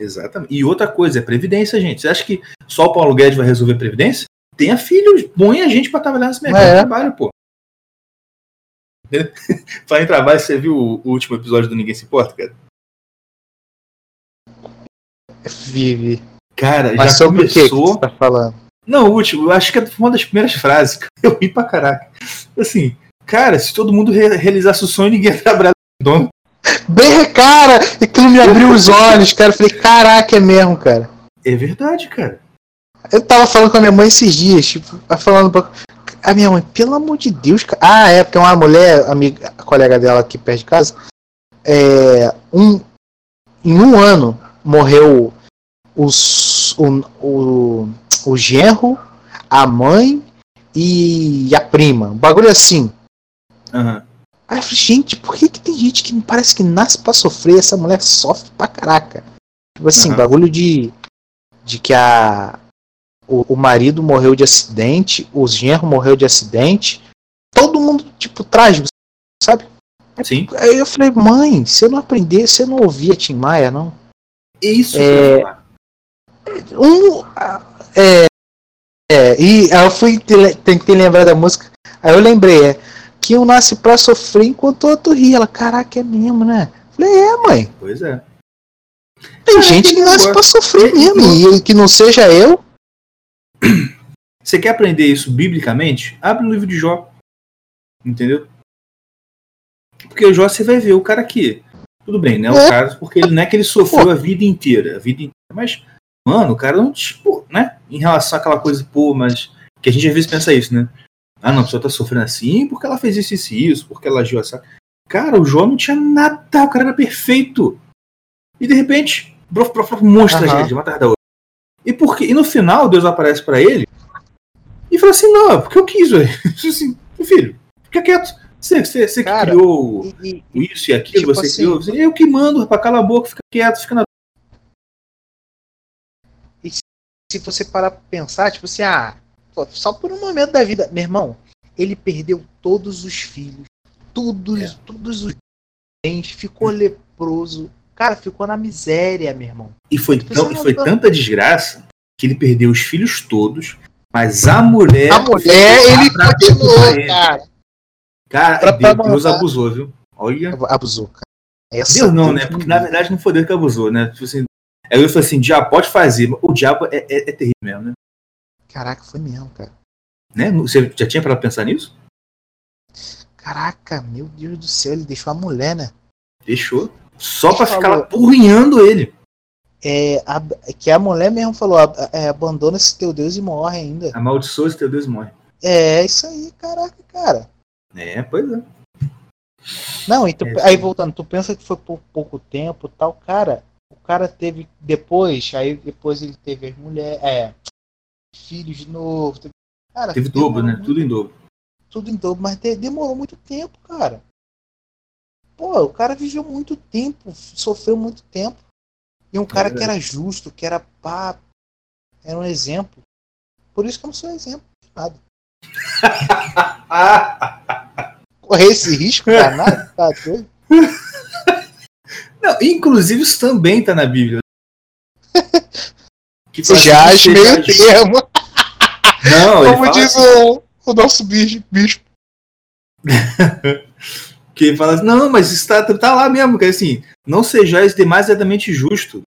Exatamente. E outra coisa, é previdência, gente. Você acha que só o Paulo Guedes vai resolver previdência? Tenha filhos, põe a gente pra trabalhar nesse mercado É. de trabalho, pô. Falar em trabalho, você viu o último episódio do Ninguém Se Importa, cara? Vive. Cara, Mas já o que que começou. tá falando? Não, o último, eu acho que foi uma das primeiras frases que eu ri pra caraca. Assim, cara, se todo mundo re- realizasse o sonho, ninguém ia trabalhar no dono. Bem, cara! Aquilo me abriu os olhos, cara. Eu falei, caraca, é mesmo, cara. É verdade, cara. Eu tava falando com a minha mãe esses dias, tipo, falando pra... A minha mãe, pelo amor de Deus, cara. Ah, é, porque uma mulher, amiga, colega dela aqui perto de casa, é, um, em um ano morreu os, o, o, o genro, a mãe e a prima. Um bagulho assim. Aham. Aí eu falei, gente, por que, que tem gente que parece que nasce pra sofrer? Essa mulher sofre pra caraca. Tipo assim, Aham. bagulho de. De que a. O, o marido morreu de acidente, o genro morreu de acidente. Todo mundo, tipo, trágico, sabe? Sim. Aí eu falei, mãe, você não aprendeu, você não ouvia Tim Maia, não? Isso. É, que eu. Um. É. É, e aí eu fui te- tentei lembrar da música. Aí eu lembrei, é. Que um nasce pra sofrer enquanto o outro ri. Ela, caraca, é mesmo, né? Falei, é, mãe. Pois é. Tem Cara, gente que nasce pra sofrer mesmo. E que não seja eu. Você quer aprender isso biblicamente? Abre o livro de Jó. Entendeu? Porque o Jó você vai ver o cara aqui. Tudo bem, né? O É. caso, porque ele não é que ele sofreu a vida inteira. A vida inteira. Mas, mano, o cara não, tipo, né? Em relação àquela coisa, pô, mas. Que a gente às vezes pensa isso, né? Ah, não, a pessoa tá sofrendo assim porque ela fez isso, isso e isso, porque ela agiu assim. Cara, o Jó não tinha nada, o cara era perfeito. E de repente, brof, monstra Aham. gente, de uma atrás da outra. E, porque, e no final, Deus aparece pra ele e fala assim: não, é porque eu quis, velho. assim, meu filho, fica quieto. Você, você, você que Cara, criou E, e- isso e aquilo, tipo você assim- criou. Você- Eu que mando, rapaz, cala a boca, fica quieto, fica na. se você parar pra pensar, tipo assim, ah, pô, só por um momento da vida. Meu irmão, ele perdeu todos os filhos, todos, É. todos os dentes, ficou leproso. Cara, ficou na miséria, meu irmão. E foi, Você tão, foi tá- tanta desgraça que ele perdeu os filhos todos, mas a mulher. A mulher, ele continuou, ele. cara. Cara, Pra- pra Deus, Deus abusou, viu? Olha. Abusou, cara. Essa Deus não, né? Porque na verdade não foi Deus que abusou, né? Tipo assim, aí eu falei assim: diabo pode fazer, mas o diabo é, é, é terrível mesmo, né? Caraca, foi mesmo, cara. né? Você já tinha para pensar nisso? Caraca, meu Deus do céu, ele deixou a mulher, né? Deixou. Só pra ficar lá porrinhando ele. É, a- que a mulher mesmo falou, "Ab- é, abandona esse teu Deus e morre ainda. Amaldiçoa esse teu Deus morre. É, isso aí, caraca, cara. É, pois é. Não, e tu- É, aí voltando, tu pensa que foi por pouco tempo e tal, cara. O cara teve depois, aí depois ele teve as mulheres, é, filhos de novo. Teve, cara, Teve dobro, né? muito- Tudo em dobro. tudo em dobro, mas de- demorou muito tempo, cara. Pô, o cara viveu muito tempo, sofreu muito tempo. E um cara que verdade. era justo, que era pá, era um exemplo. Por isso que eu não sou exemplo de nada. Correr esse risco, danado, tá doido? Não, inclusive isso também tá na Bíblia. Que já acha meio termo, Não, como fala diz assim, o, o nosso bicho. bicho. que ele fala assim, não, mas isso tá, tá lá mesmo, que é assim, não sejais demasiadamente justo.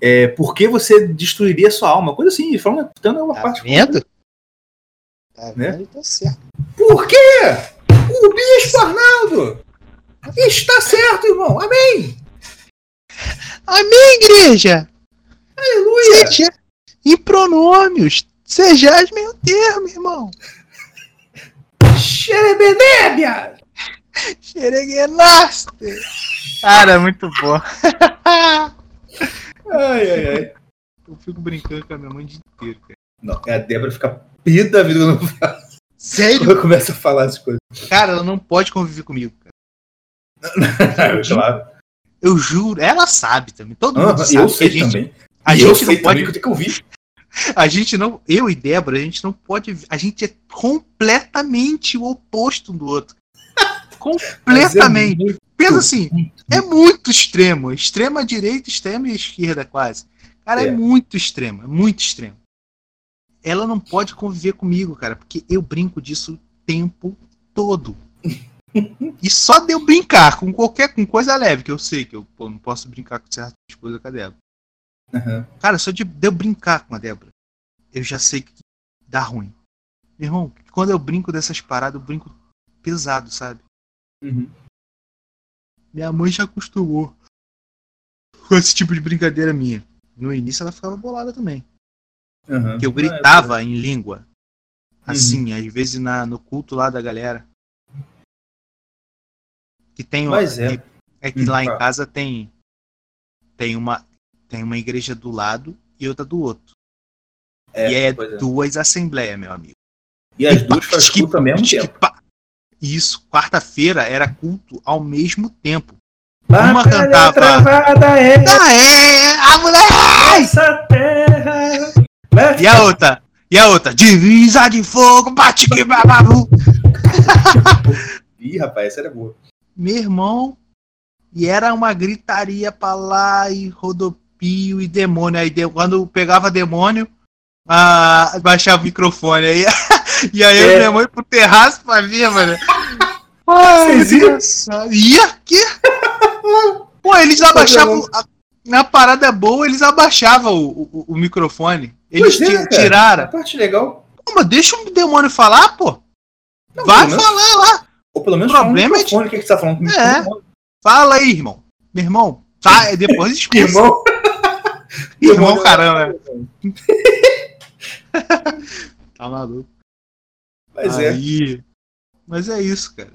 É, porque você destruiria sua alma? Coisa assim, ele fala, então é uma Tá parte. vendo? Tá Né? vendo? Tá certo. Por quê? O bispo Arnaldo está certo, irmão. Amém. Amém, igreja! Aleluia. Seja em pronômios. Sejais meio termo, irmão. Xerebedébia. Xereguenaste. Cara, muito bom. Ai, ai, ai. Eu fico brincando com a minha mãe o dia inteiro, cara. Não, a Débora fica pida da vida quando eu falo- Sério? quando eu começo a falar as coisas. Cara, ela não pode conviver comigo, cara. claro. Eu juro, ela sabe também. Todo mundo Ah, sabe. eu que sei a gente, também. A E eu gente não pode. que eu tenho que ouvir. A gente não. Eu e Débora, a gente não pode. A gente é completamente o oposto um do outro. Completamente. Mas é Pensa assim, é muito extremo. Extrema direita, extrema esquerda, quase. Cara, é, É. muito extremo, é muito extremo. Ela não pode conviver comigo, cara, porque eu brinco disso o tempo todo. E só de eu brincar com qualquer com coisa leve, que eu sei que eu pô, não posso brincar com certas coisas com a Débora. Aham. Cara, só de, de eu brincar com a Débora, eu já sei que dá ruim. Meu irmão, quando eu brinco dessas paradas, eu brinco pesado, sabe? Uhum. Minha mãe já acostumou com esse tipo de brincadeira minha. No início ela ficava bolada também. Aham. Que eu Ah, gritava em língua. Assim, às vezes na, no culto lá da galera. Que tem Mas é. é que Hum, lá em fala. casa tem tem uma tem uma igreja do lado e outra do outro. É, e é é. duas assembleias, meu amigo. E as duas faz culto ao mesmo tempo. Isso, quarta-feira era culto ao mesmo tempo. Batalha Uma cantava- travada é Ah, é! A mulher! essa terra. E a outra? E a outra? Divisa de fogo, bate que bababu. Ih, rapaz, essa era boa. Meu irmão. E era uma gritaria pra lá e rodopio e demônio. Aí de- quando pegava demônio, ah, baixava o microfone. Aí, e aí É. o demônio ia pro terraço pra ver, mano. Vocês iam? Ia? Que? Pô, eles abaixavam. a- Na parada boa, eles abaixavam o, o- o microfone. Eles é, tiraram. A parte legal. Pô, mas deixa o demônio falar, pô. Não, Vai menos- falar lá. Ou pelo menos O problema é no microfone, o que, que você tá falando É. Fala aí, irmão. Meu irmão. Tá, depois expulsa. Irmão. Irmão, caramba. Tá maluco. Mas é. Aí. Mas é isso, cara.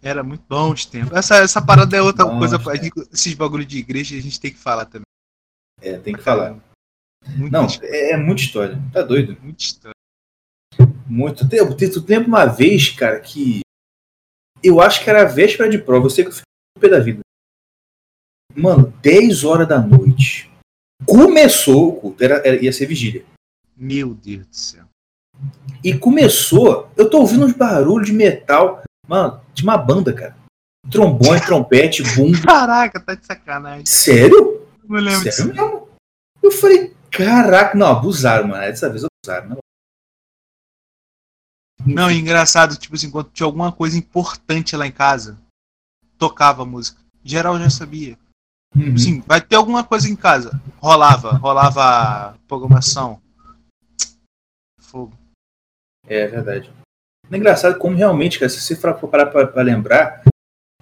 Era muito bom os tempos. Essa, essa parada é outra Bons coisa. Esses bagulho de igreja a gente tem que falar também. É, tem que falar. Muito, Não, é, é muita história. Tá doido? muito estranho. Muito tempo. Tu lembra uma vez, cara, que. Eu acho que era a véspera de prova. Eu sei que eu fiquei pé da vida. Mano, 10 horas da noite. Começou o culto. Era, era- ia ser vigília. Meu Deus do céu. E começou. Eu tô ouvindo uns barulhos de metal. Mano, de uma banda, cara. Trombone, trompete, bumbo. Caraca, tá de sacanagem. Sério? Não lembro Sério disso. mesmo? Eu falei, caraca, não, abusaram, mano. Dessa vez abusaram, né? Não, engraçado, tipo assim, quando tinha alguma coisa importante lá em casa, tocava a música. Geral já sabia. Uhum. Sim, vai ter alguma coisa em casa. Rolava, rolava a programação. Fogo. É verdade. É engraçado como realmente, cara, se você for parar pra, pra lembrar,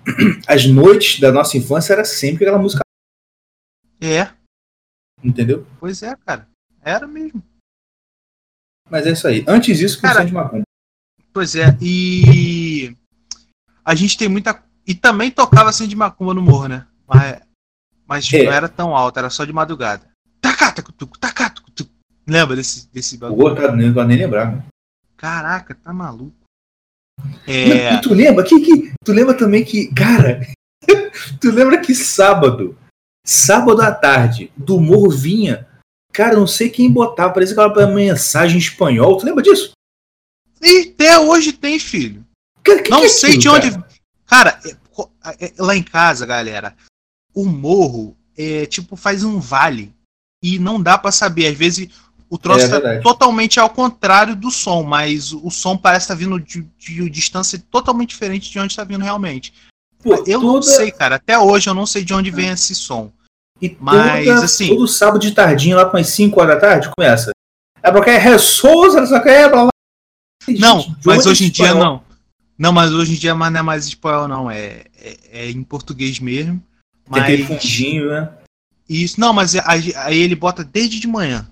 as noites da nossa infância era sempre aquela música, É, entendeu? pois é, cara. Era mesmo. Mas é isso aí. Antes disso, Cara, de Macumba. Pois é, e a gente tem muita. E também tocava assim de macumba no morro, né? Mas, mas É. não era tão alto, era só de madrugada. Tacata, cutuco, tacata, cutuco. Lembra desse, desse O bagulho? outro, cara, não vai nem lembrar, mano. Caraca, tá maluco. Não, É. e tu lembra? Que, que, tu lembra também que, cara, tu lembra que sábado, sábado à tarde, do morro vinha, cara, não sei quem botava, parecia que ela uma mensagem em espanhol. Tu lembra disso? E até hoje tem, filho. Cara, que Não que é sei aquilo, de onde. cara? Cara, é, co- é, lá em casa, galera, o morro é tipo faz um vale e não dá pra saber. Às vezes o troço É tá totalmente ao contrário do som, mas o som parece estar vindo de, de distância totalmente diferente de onde está vindo realmente. Pô, Eu não toda- sei, cara. Até hoje eu não sei de onde vem esse som. E Mas, toda- assim- todo sábado de tardinha, lá com as 5 horas da tarde, começa. É porque é Ressouza, não sei o que, blá blá. Não, Gente, mas hoje em dia não. Não, mas hoje em dia não é mais espanhol, não. É, é, é em português mesmo. Tem aquele Mas fundinho, né? isso, não, mas aí, aí ele bota desde de manhã.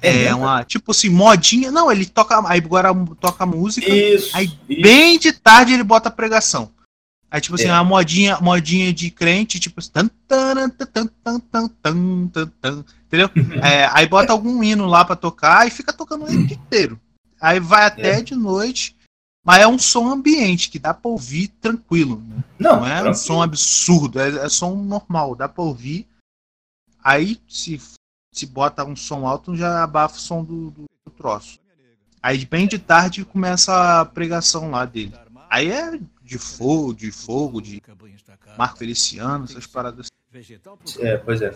É, mesmo? uma, tipo assim, modinha. Não, ele toca. Aí agora toca música. Isso. Aí, isso. Bem de tarde ele bota pregação. Aí, tipo assim, É. uma modinha, modinha de crente, tipo assim. tan, tan, tan, entendeu? É, aí bota algum hino lá pra tocar e fica tocando o hino inteiro. Aí vai até É. de noite. Mas é um som ambiente que dá pra ouvir tranquilo. Né? Não, Não é um tranquilo. som absurdo, é, é som normal, dá pra ouvir. Aí se, se bota um som alto, já abafa o som do, do, do troço. Aí bem de tarde começa a pregação lá dele. Aí é de fogo, de fogo, de Marco Feliciano, essas paradas. É, pois é.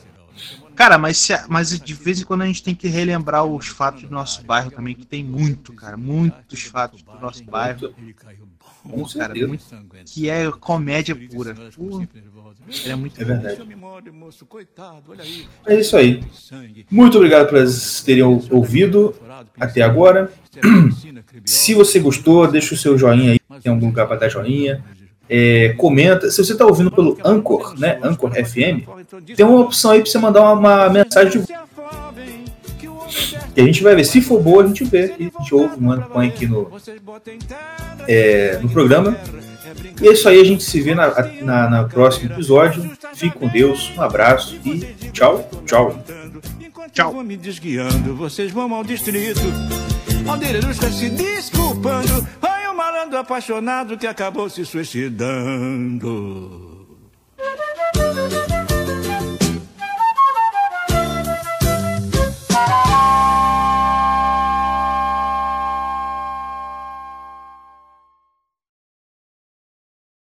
Cara, mas, se, mas de vez em quando a gente tem que relembrar os fatos do nosso bairro também, que tem muito, cara, muitos fatos do nosso bairro. Com cara, muito, que é comédia pura. Pô, é muito É bom. verdade. É isso aí. Muito obrigado por terem ou- ouvido até agora. Se você gostou, deixa o seu joinha aí. Tem algum lugar para dar joinha. É, comenta. Se você está ouvindo pelo Anchor, né? Anchor FM, tem uma opção aí para você mandar uma, uma mensagem que a gente vai ver. Se for boa, a gente vê. E a gente ouve, manda, põe aqui no, é, no programa. E é isso aí, a gente se vê na, na, na próximo episódio. Fique com Deus, um abraço e tchau, tchau. Tchau. Me desguiando, vocês vão ao distrito. Se desculpando amado apaixonado que acabou se suicidando.